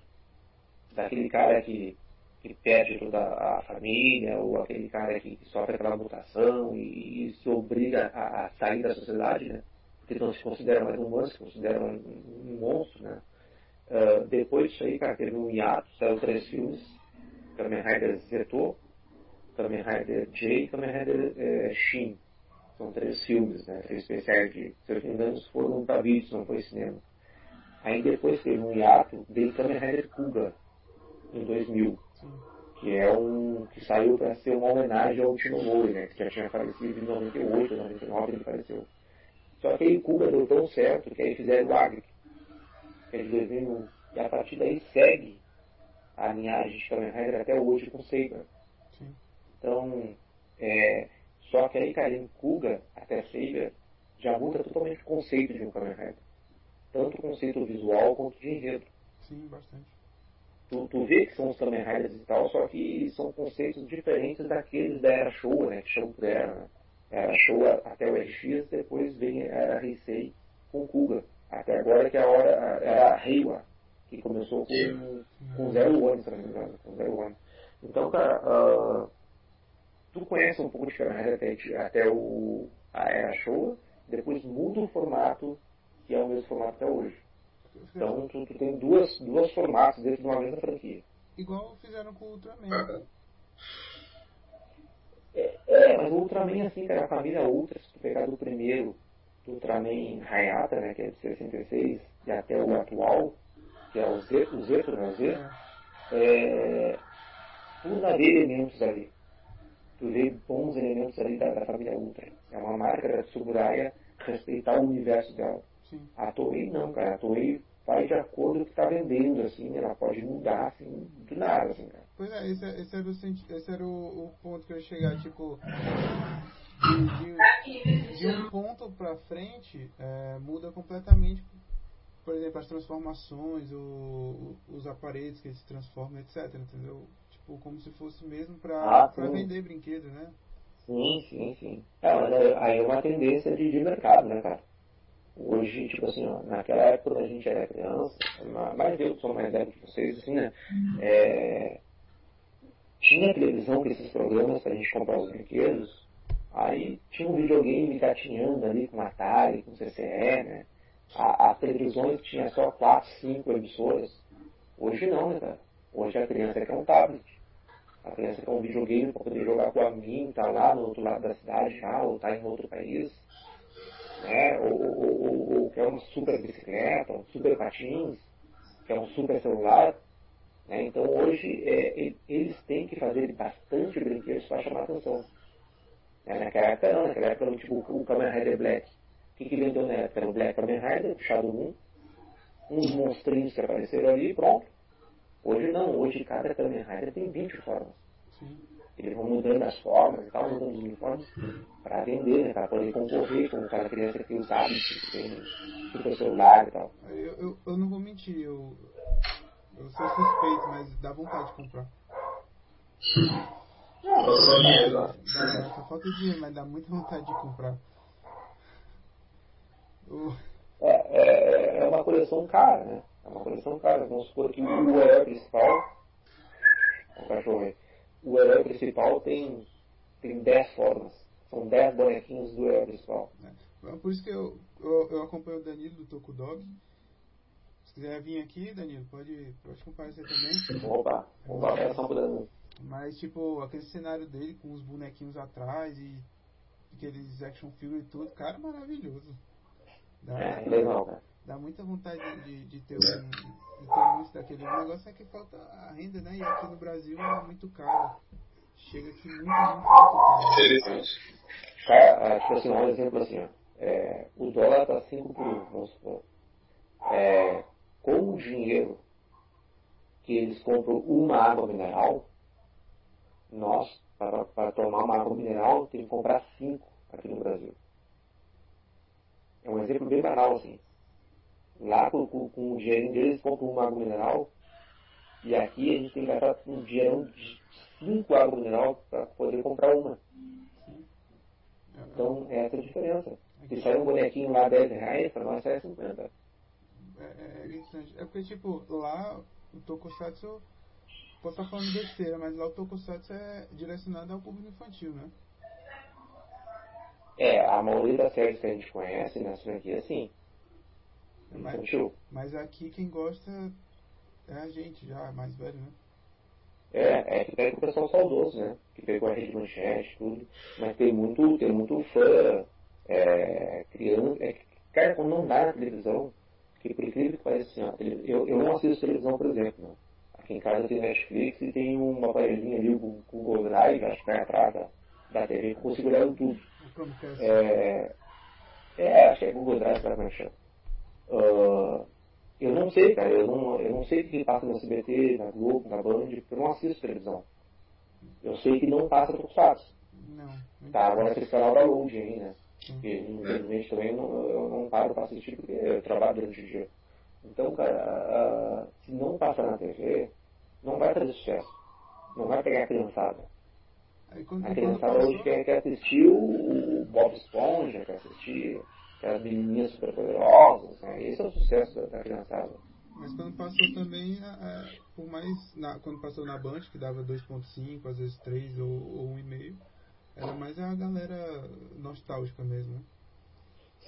daquele cara que, que perde toda a família, ou aquele cara que, que sofre aquela mutação e, e se obriga a, a, sair da sociedade, né? Porque não se considera mais um humano, se considera um, um monstro, né? Uh, depois disso aí, cara, teve um hiato, saiu três filmes, Kamen Rider Zeto, Kamen Rider J e Kamen Rider é, Shin. São três filmes, né? Três especiais de, se eu foram para vídeos, não foi cinema. Aí depois teve um hiato dele Kamen Rider Kuga, em 2000. Que é um. que saiu para ser uma homenagem ao Tino Mori, né? Que já tinha falecido em 98, 99 ele faleceu. Só que aí Kuga deu tão certo que aí fizeram o Agri, que é de 2001. E a partir daí segue a linhagem de Kamen Rider até hoje com Saber. Então, é, só que aí, cara, em Kuga até Saber já muda totalmente o conceito de um Kamen Rider. Tanto o conceito visual quanto de enredo. Sim, bastante. Tu, tu vê que são os Kamen Riders e tal, só que são conceitos diferentes daqueles da Era Showa, né? Que chamam por Era, né? Era Showa até o RX, depois vem a Era Heisei com Kuga. Até agora que a hora era a Reiwa, que começou com, com Zero One, se não me engano, com Zero One. Então, cara, uh, tu conhece um pouco de Kamen Rider até, até o, a Era Showa, depois muda o formato, que é o mesmo formato até hoje. Então tu, tu tem duas, duas formatos dentro de uma mesma franquia. Igual fizeram com o Ultraman. É, é, mas o Ultraman, assim, cara, a família Ultra, se tu pegar do primeiro, do Ultraman Hayata, né, que é de 66, e até o atual, que é o Zeto, o Zeto, né, o Zeto, é, tu vai ver elementos ali. Tu vê bons elementos ali da, da família Ultra. É uma marca da Tsuburaya respeitar o universo dela. Sim. A Toei não, cara. A Toei vai de acordo com o que está vendendo, assim, ela pode mudar, assim, do nada, assim, cara. Pois é, esse, esse era, o, esse era o, o ponto que eu ia chegar, tipo, de, de, um ponto pra frente, é, muda completamente, por exemplo, as transformações, o, os aparelhos que eles se transformam, etc, entendeu? Tipo, como se fosse mesmo pra, ah, pra vender brinquedo, né? Sim, sim, sim. É, mas aí é uma tendência de, de mercado, né, cara? Hoje, tipo assim, ó, naquela época quando a gente era criança, mais eu que sou mais velho que vocês, assim, né? É, tinha televisão com esses programas pra gente comprar os brinquedos, aí tinha um videogame gatinhando ali com Atari, com CCE, né? A, as televisões tinha só 4, 5 emissoras. Hoje não, né, cara? Hoje a criança quer um tablet. A criança quer um videogame para poder jogar com a mim, tá lá no outro lado da cidade já, ou tá em outro país né? ou, ou, ou, quer uma super bicicleta, um super patins, quer um super celular. Né? Então hoje é, eles têm que fazer bastante brinquedos para chamar atenção. Né? Naquela época não, naquela época tipo o Kamen Rider Black. O que, que vendeu na época? Era o Black Kamen Rider, o Shadow Moon, uns monstrinhos que apareceram ali pronto. Hoje não, hoje cada Kamen Rider tem 20 formas. Sim. Eles vão mudando as formas e tal, mudando os uniformes para vender, né? Para poder concorrer com cada criança que tem os hábitos, que tem super celular e tal. Eu, eu, eu não vou mentir, eu, eu sou suspeito, mas dá vontade de comprar. Não, dinheiro. Dá, só falta dinheiro, mas dá muita vontade de comprar. É, é, é uma coleção cara, né? É uma coleção cara. Vamos supor que o herói principal. O cachorro aí o herói principal tem, tem 10 formas. São 10 bonequinhos do herói principal. É. Por isso que eu, eu, eu, acompanho o Danilo do Tokudog. Se quiser vir aqui, Danilo, pode, pode comparecer também. Opa, vamos lá, essa Danilo. Mas, tipo, aquele cenário dele com os bonequinhos atrás e aqueles action figure e tudo, cara, maravilhoso. Dá, é, legal, cara. Dá muita vontade de, de ter um, ter muito daquele. O negócio é que falta a renda, né? E aqui no Brasil é muito caro. Chega aqui muito, muito, muito caro. Interessante. Cara, tipo assim, um exemplo assim, ó. É, o dólar tá 5 por 1, vamos supor. É, com o dinheiro que eles compram uma água mineral, nós, para, para tomar uma água mineral, tem que comprar 5 aqui no Brasil. É um exemplo bem banal, assim. Lá com, com, com o dinheiro deles compram uma água mineral. E aqui a gente tem que gastar um dinheirão de cinco águas mineral para poder comprar uma. Então, essa é a diferença. Se sai um bonequinho lá 10 reais, pra nós sai 50. É, é, é interessante. É porque, tipo, lá o Tokusatsu, posso estar falando besteira, mas lá o Tokusatsu é direcionado ao público infantil, né? É, a maioria das séries que a gente conhece nas franquias, sim. Mas, Infantil. mas aqui quem gosta é a gente já, mais velho, né? É, é que pega o pessoal saudoso, né? Que pegou a rede manchete, tudo. Mas tem muito, tem muito fã, é, criança. É, cara, quando não dá na televisão, que por incrível que pareça, assim, ó, eu, eu não assisto televisão, por exemplo. Né? Aqui em casa tem Netflix e tem um aparelhinho ali com o Google Drive, acho que vai atrás da, da TV, que eu consigo olhar tudo. Chromecast. É, é, acho que é Google Drive, para como Ah, eu não sei, cara, eu não, eu não sei o que passa no SBT, na Globo, na Band, porque eu não assisto televisão. Eu sei que não passa Tokusatsu. Não. não Tá, agora que esperar o download aí, né? Porque, infelizmente, também eu não, eu não paro pra assistir porque eu trabalho durante o dia. Então, cara, ah, se não passa na TV, não vai fazer sucesso. Não vai pegar a criançada. Aí A criançada hoje quer, quer assistir o Bob Esponja, quer assistir aquelas menininhas super poderosas. Né? Esse é o sucesso da, da criançada. Mas quando passou também, é, por mais. Na, quando passou na Band, que dava 2.5, às vezes 3 ou, ou 1,5, era mais a galera nostálgica mesmo, né?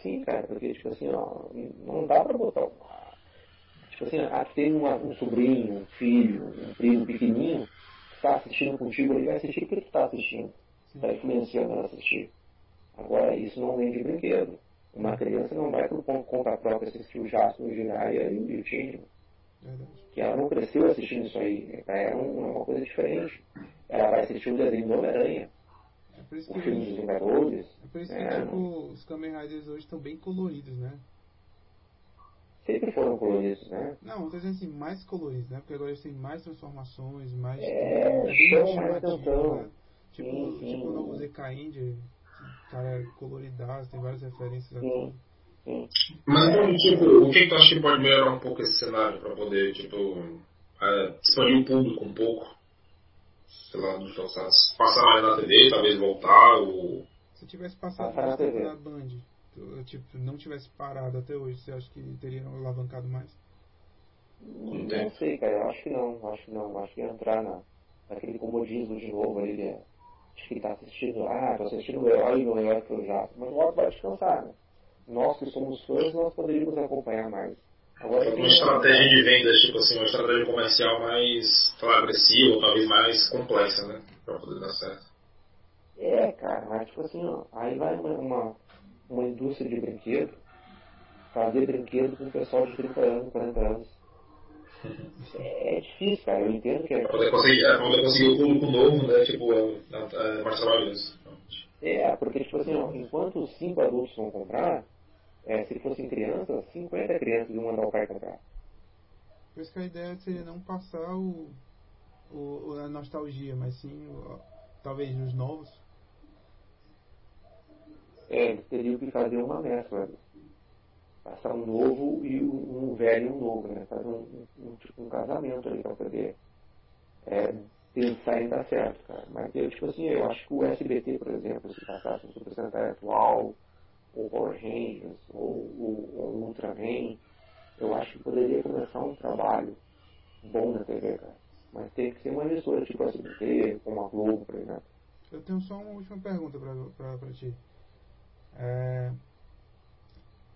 Sim, cara, porque, tipo assim, ó, não dá pra botar. Tipo assim, ah, tem uma- um sobrinho, um filho, um primo pequenininho que tá assistindo contigo, ele vai assistir porque tu tá assistindo. Tá influenciando ela a assistir. Agora, isso não vem de brinquedo. Uma criança não vai por con- conta própria assistir o Jasper, o Jiraiya e o o Changeman. Verdade. que ela não cresceu assistindo isso aí. Pra ela é é uma coisa diferente. Ela vai assistir o desenho do Homem-Aranha, É por isso o que, Vingadores. é por isso que É, tipo, os Kamen Riders hoje estão bem coloridos, né? Sempre foram coloridos, né? Não, eu tô dizendo assim, mais coloridos, né? Porque agora eles têm mais transformações, mais. É, bem chamam mais atenção. né? Tipo, Sim, sim. tipo o novo ZK-India, que, cara, é coloridaço, tem várias referências a Sim. tudo. Sim. Mas então, tipo, o que, tu acha que pode melhorar um pouco esse cenário pra poder, tipo, é, expandir o público um pouco? Sei lá, dos Tokusatsu. Passar mais na TV, talvez voltar, ou... Se tivesse passado Passar na mais tempo TV. na Band, tipo, não tivesse parado até hoje, você acha que teria alavancado mais? Não sei, cara. Eu acho que não. Acho que não. Acho que ia entrar na, naquele comodismo de novo ali. De, de que tá assistindo. Ah, tô assistindo o herói e o herói que eu já. Mas logo vai descansar, né? Nós que somos fãs, nós poderíamos acompanhar mais. Agora, Uma estratégia de vendas, tipo assim, uma estratégia comercial mais, lá, agressiva, talvez mais complexa, né? Pra poder dar certo. É, cara, mas tipo assim, ó, aí vai uma, uma, uma indústria de brinquedo fazer brinquedo com o pessoal de 30 anos, 40 anos. É, é difícil, cara, eu entendo que Pra é. poder conseguir, é, pra poder conseguir o público novo, né? Tipo, é, é mais trabalhoso. É, porque tipo assim, ó, enquanto cinco adultos vão comprar, é, se fossem crianças, 50 crianças iam mandar o pai comprar. Por isso que a ideia seria não passar o, o, o- a nostalgia, mas sim, o- talvez, os novos. É, eles teriam que fazer uma mescla. Passar um novo e um, velho e um novo, né? Fazer um, um, tipo, um casamento ali pra poder é, pensar em dar certo, cara. Mas eu, tipo assim, eu acho que o SBT, por exemplo, se passasse um Super Sentai atual, ou Power Rangers, ou o Ultraman, eu acho que poderia começar um trabalho bom na TV, cara. Mas tem que ser uma emissora tipo a SBT, como a Globo, por exemplo. Eu tenho só uma última pergunta pra, pra, pra ti. É,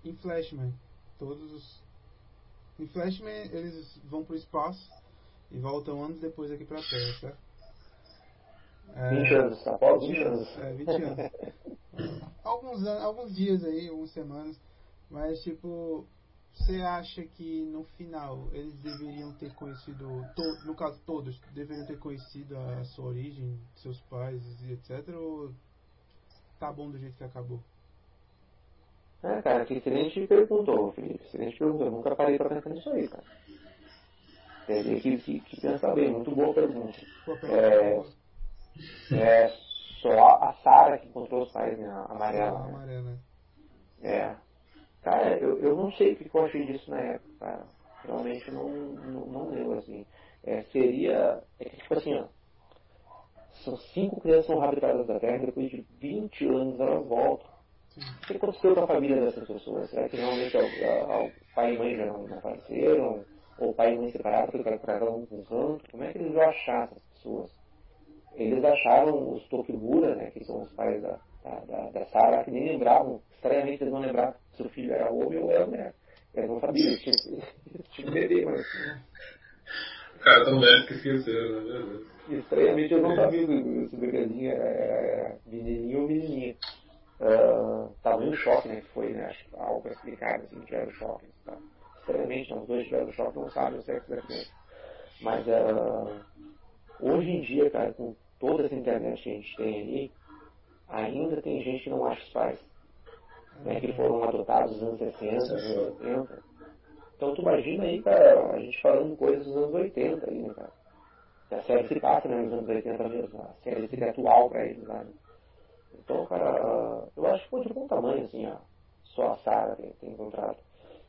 em Flashman, todos os. Em Flashman, eles vão pro espaço e voltam anos depois aqui pra Terra, certo? É, 20 anos, tá? Após 20 20 anos. É, 20 anos. [laughs] alguns, an- alguns dias aí, algumas semanas, mas tipo, você acha que no final eles deveriam ter conhecido, to- no caso todos, deveriam ter conhecido a sua origem, seus pais e etc, ou tá bom do jeito que acabou? É, cara, que excelente perguntou, Felipe. Excelente perguntou. Eu nunca parei pra pensar nisso aí, cara. Teria que, que, que pensar bem. Muito boa pergunta. É, é só a Sara que encontrou os pais, né? A amarela. né? amarela. É. Cara, eu, eu não sei o que eu achei disso na época, cara. Realmente não, não, não lembro, assim. É, seria. É que, tipo assim, ó. são cinco crianças são raptadas da Terra, depois de 20 anos elas voltam. O que aconteceu com a família dessas pessoas? Será que realmente o, o pai e mãe já não, apareceram? Ou o pai e mãe separados ficaram cada um com um canto? Como é que eles vão achar essas pessoas? Eles acharam os Tokimura, né, que são os pais da, da, da, da Sarah, que nem lembravam, estranhamente eles não lembravam se o filho era homem ou era mulher. Eles não sabiam, eles tinham, tinham bebê, mas... O cara tão velho que esqueceu, né? Estranhamente eu não sabia se o bebezinho era, era menininho ou menininha. Uh, tamanho choque, né? Que foi, né? Acho, algo explicado, assim, que era o choque. Tá? Não, os dois tiveram choque, não sabem o sexo da criança. Mas uh, hoje em dia, cara, com toda essa internet que a gente tem aí, ainda tem gente que não acha os pais. Né, que foram adotados nos anos 60, nos anos 80. Então tu imagina aí, cara, a gente falando coisas dos anos 80 aí, né, cara? A série se passa né, nos anos 80 mesmo, a série seria atual pra eles lá, né? Então, cara, eu acho que foi de bom tamanho, assim, ó, só a Sarah tem, tem encontrado.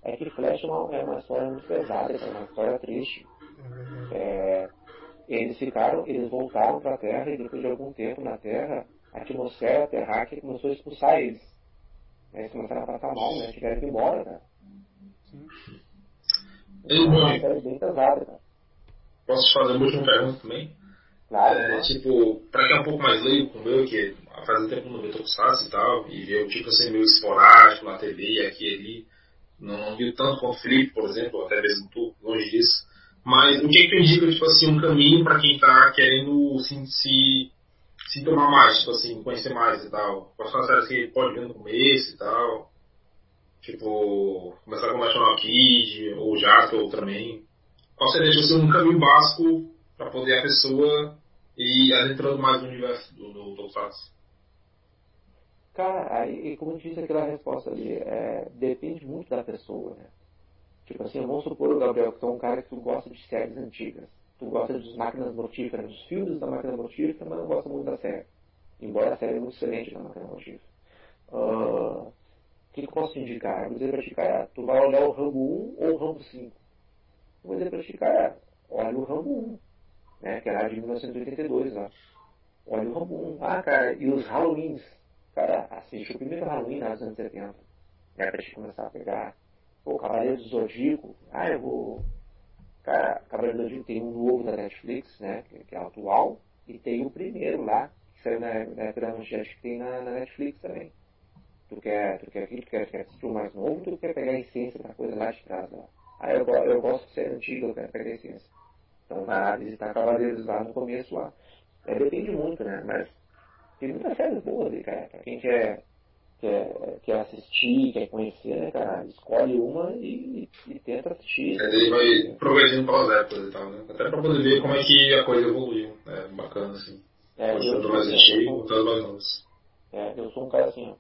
É que Flash é uma, é uma história muito pesada, é uma história triste. É, eles ficaram, eles voltaram para a Terra e depois de algum tempo na Terra, a atmosfera terráquea começou a expulsar eles. Eles começaram a passar mal, né? Tiveram que ir embora, cara. Sim. Ei, uma série bem pesada, cara. Posso te fazer uma última pergunta também? Claro. É, tipo, pra quem é um pouco mais leigo como eu, que faz um tempo não vê Tokusatsu e tal, e o tipo assim meio esporádico na TV, aqui e ali, não, não viu tanto quanto o Felipe, por exemplo, até mesmo tu, longe disso. Mas o que é que tu indica, tipo assim, um caminho pra quem tá querendo assim, se, se tomar mais, tipo assim, conhecer mais e tal? Quais são as séries que pode ver no começo e tal? Tipo, começar com o National Kid, ou Jasper, ou também. Qual seria, tipo assim, um caminho básico para poder a pessoa ir adentrando mais no universo do, do Tokusatsu? Cara, aí, como eu disse aquela resposta ali, é, depende muito da pessoa, né? Tipo assim, vamos supor, Gabriel, que tu é um cara que tu gosta de séries antigas. Tu gosta das máquinas mortíferas, dos filmes da máquina mortífera, mas não gosta muito da série. Embora a série é muito excelente da máquina mortífera. Uh, o que, eu posso indicar? Vou dizer pra ti, cara, tu vai olhar o Rambo 1 ou o Rambo 5. Eu vou dizer pra ti, cara, olha o Rambo 1, né, que era de 1982 lá. Olha o Rambo 1. Ah, cara, e os Halloweens? Cara, assiste o primeiro Halloween nos anos 70. É pra gente começar a pegar. Pô, Cavaleiro do Zodíaco. Ah, eu vou. Cara, Cavaleiro do Zodíaco tem um novo da Netflix, né? Que, que é atual. E tem o primeiro lá, que saiu na, na que tem na, na, Netflix também. Tu quer, tu quer aquilo, tu quer, quer assistir o mais novo, tu quer pegar a essência da coisa lá de trás. Lá. Ah, eu, eu gosto de ser antigo, eu quero pegar a essência. Então vai visitar Cavaleiros lá no começo lá. É, depende muito, né? Mas tem muitas séries boas ali, cara. Pra quem quer, quer, quer assistir, quer conhecer, né, cara? Escolhe uma e, e tenta assistir. É, ele vai progredindo pelas épocas e tal, né? Até pra poder ver como é que a coisa evoluiu. É bacana, assim. É, eu, mais antigo, botando mais novos. É, eu sou um cara assim, ó.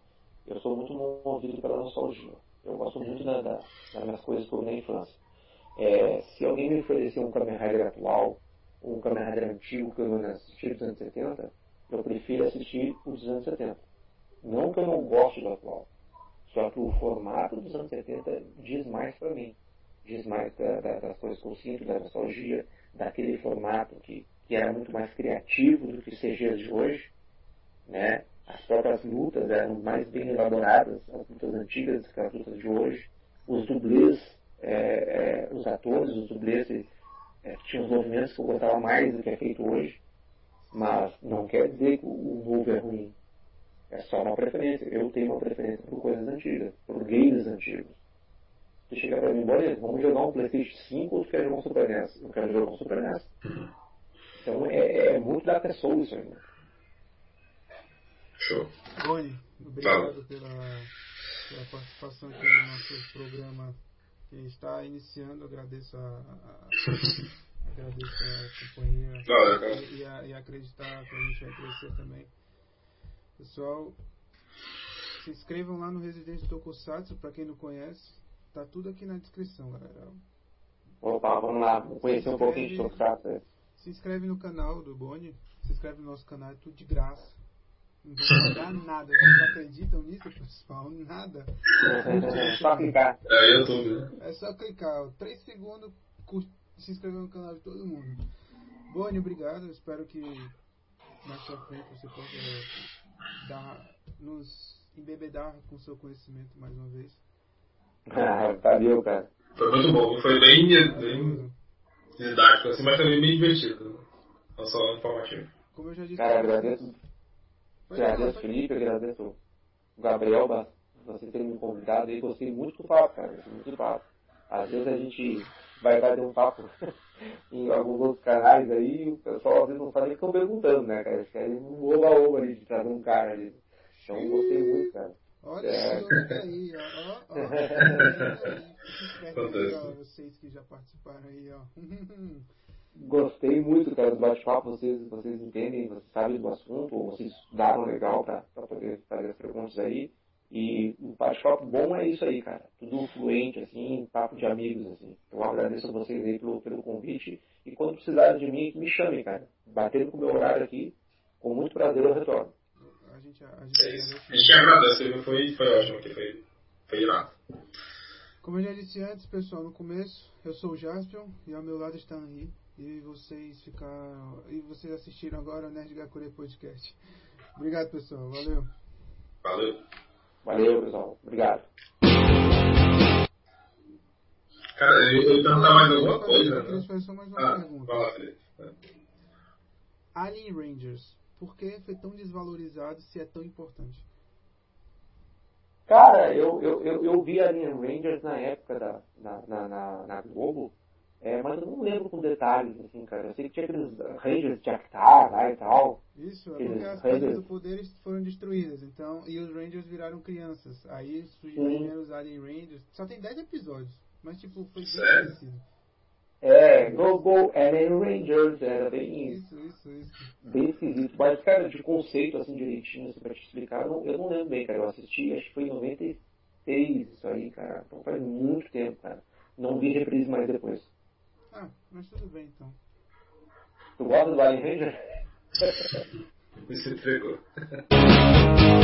Eu sou muito movido pela nostalgia. Eu gosto muito da, da, das minhas coisas por na infância. É, se alguém me oferecer um Kamen Rider atual, ou um Kamen Rider antigo que eu não assisti dos anos 70, eu prefiro assistir os anos 70. Não que eu não goste do atual, só que o formato dos anos 70 diz mais para mim. Diz mais da, da, das coisas que eu sinto, da nostalgia, daquele formato que, que era muito mais criativo do que os de hoje. Né? As próprias lutas eram mais bem elaboradas, as lutas antigas as lutas de hoje. Os dublês, é, é, os atores, os dublês é, tinham os movimentos que eu gostava mais do que é feito hoje. Mas não quer dizer que o novo é ruim. É só uma preferência. Eu tenho uma preferência por coisas antigas, por games antigos. Você chega pra mim, vamos jogar um Playstation 5 ou você quer jogar um Super NES? Eu quero jogar um Super NES. Então é, é muito da pessoa isso aí. Show. Boni, obrigado pela, pela participação aqui no nosso programa que está iniciando. Agradeço a, a [laughs] agradeço a companhia e, a, e acreditar que a gente vai crescer também. Pessoal, se inscrevam lá no Residente Tokusatsu, para quem não conhece. Tá tudo aqui na descrição, galera. Opa, vamos lá, vamos conhecer um pouquinho de Tokusatsu. Se inscreve no canal do Boni, se inscreve no nosso canal, é tudo de graça. Não vou pagar nada, vocês não acreditam nisso, pessoal? Nada. [laughs] É só clicar. É YouTube? É só clicar, 3 segundos, curtir se inscrever no canal de todo mundo. Boni, obrigado. Espero que mais pra frente você possa dar, nos embebedar com seu conhecimento mais uma vez. Ah, [laughs] valeu, cara. Foi muito bom, foi bem, bem didático, assim, mas também bem divertido. Não só informativo. Como eu já disse. Cara, agradeço. Agradeço, Felipe, agradeço o Gabriel, você ter me convidado aí. Gostei muito do papo, cara. Muito do papo. Às vezes a gente vai bater um papo [laughs] em alguns outros canais aí o pessoal às vezes não sabe nem estão perguntando, né, cara? Eles querem um oba-oba ali de trazer um cara ali. Então gostei muito, cara. Olha É. esse outro aí, ó. ó, ó. [laughs] Fique esperto aí, ó, vocês que já participaram aí, ó. [laughs] Gostei muito, cara, do bate-papo. Vocês, vocês entendem, vocês sabem do assunto, ou vocês estudaram legal para poder fazer as perguntas aí. E um bate-papo bom é isso aí, cara. Tudo fluente, assim, papo de amigos, assim. Eu agradeço a vocês aí pelo, pelo convite. E quando precisarem de mim, me chamem, cara. Batendo com o meu horário aqui, com muito prazer eu retorno. A gente, a gente É isso. A gente agradece, viu? foi, foi ótimo aqui, foi, foi irado. Como eu já disse antes, pessoal, no começo, eu sou o Jaspion e ao meu lado está a Henri. E vocês ficaram. E vocês assistiram agora o Nerd Gakure Podcast. Obrigado, pessoal. Valeu. Valeu. Valeu, pessoal. Obrigado. Cara, eu, eu ia perguntar mais alguma Eu coisa, queria né? fazer só mais uma Ah, pergunta. Felipe. Alien Rangers, por que foi tão desvalorizado se é tão importante? Cara, eu, eu, eu, eu vi Alien Rangers na época da, na, na, na, na Globo, é, mas eu não lembro com detalhes, assim, cara. Eu sei que tinha aqueles Rangers de Actar lá e tal. Isso, é as Rangers- coisas do poder foram destruídas, então, e os Rangers viraram crianças. Aí surgiram os Alien Rangers. Só tem 10 episódios, mas tipo, foi bem parecido. É, Go Go Alien Rangers, era bem isso. Isso, isso, isso. Bem esquisito. Mas, cara, de conceito, assim, direitinho, assim, pra te explicar, eu não, eu não lembro bem, cara. Eu assisti, acho que foi em 96 isso aí, cara. Então faz muito tempo, cara. Não vi reprise mais depois. Ah, mas tudo bem então. Tu gosta do Alien Ranger? Você entregou. [laughs]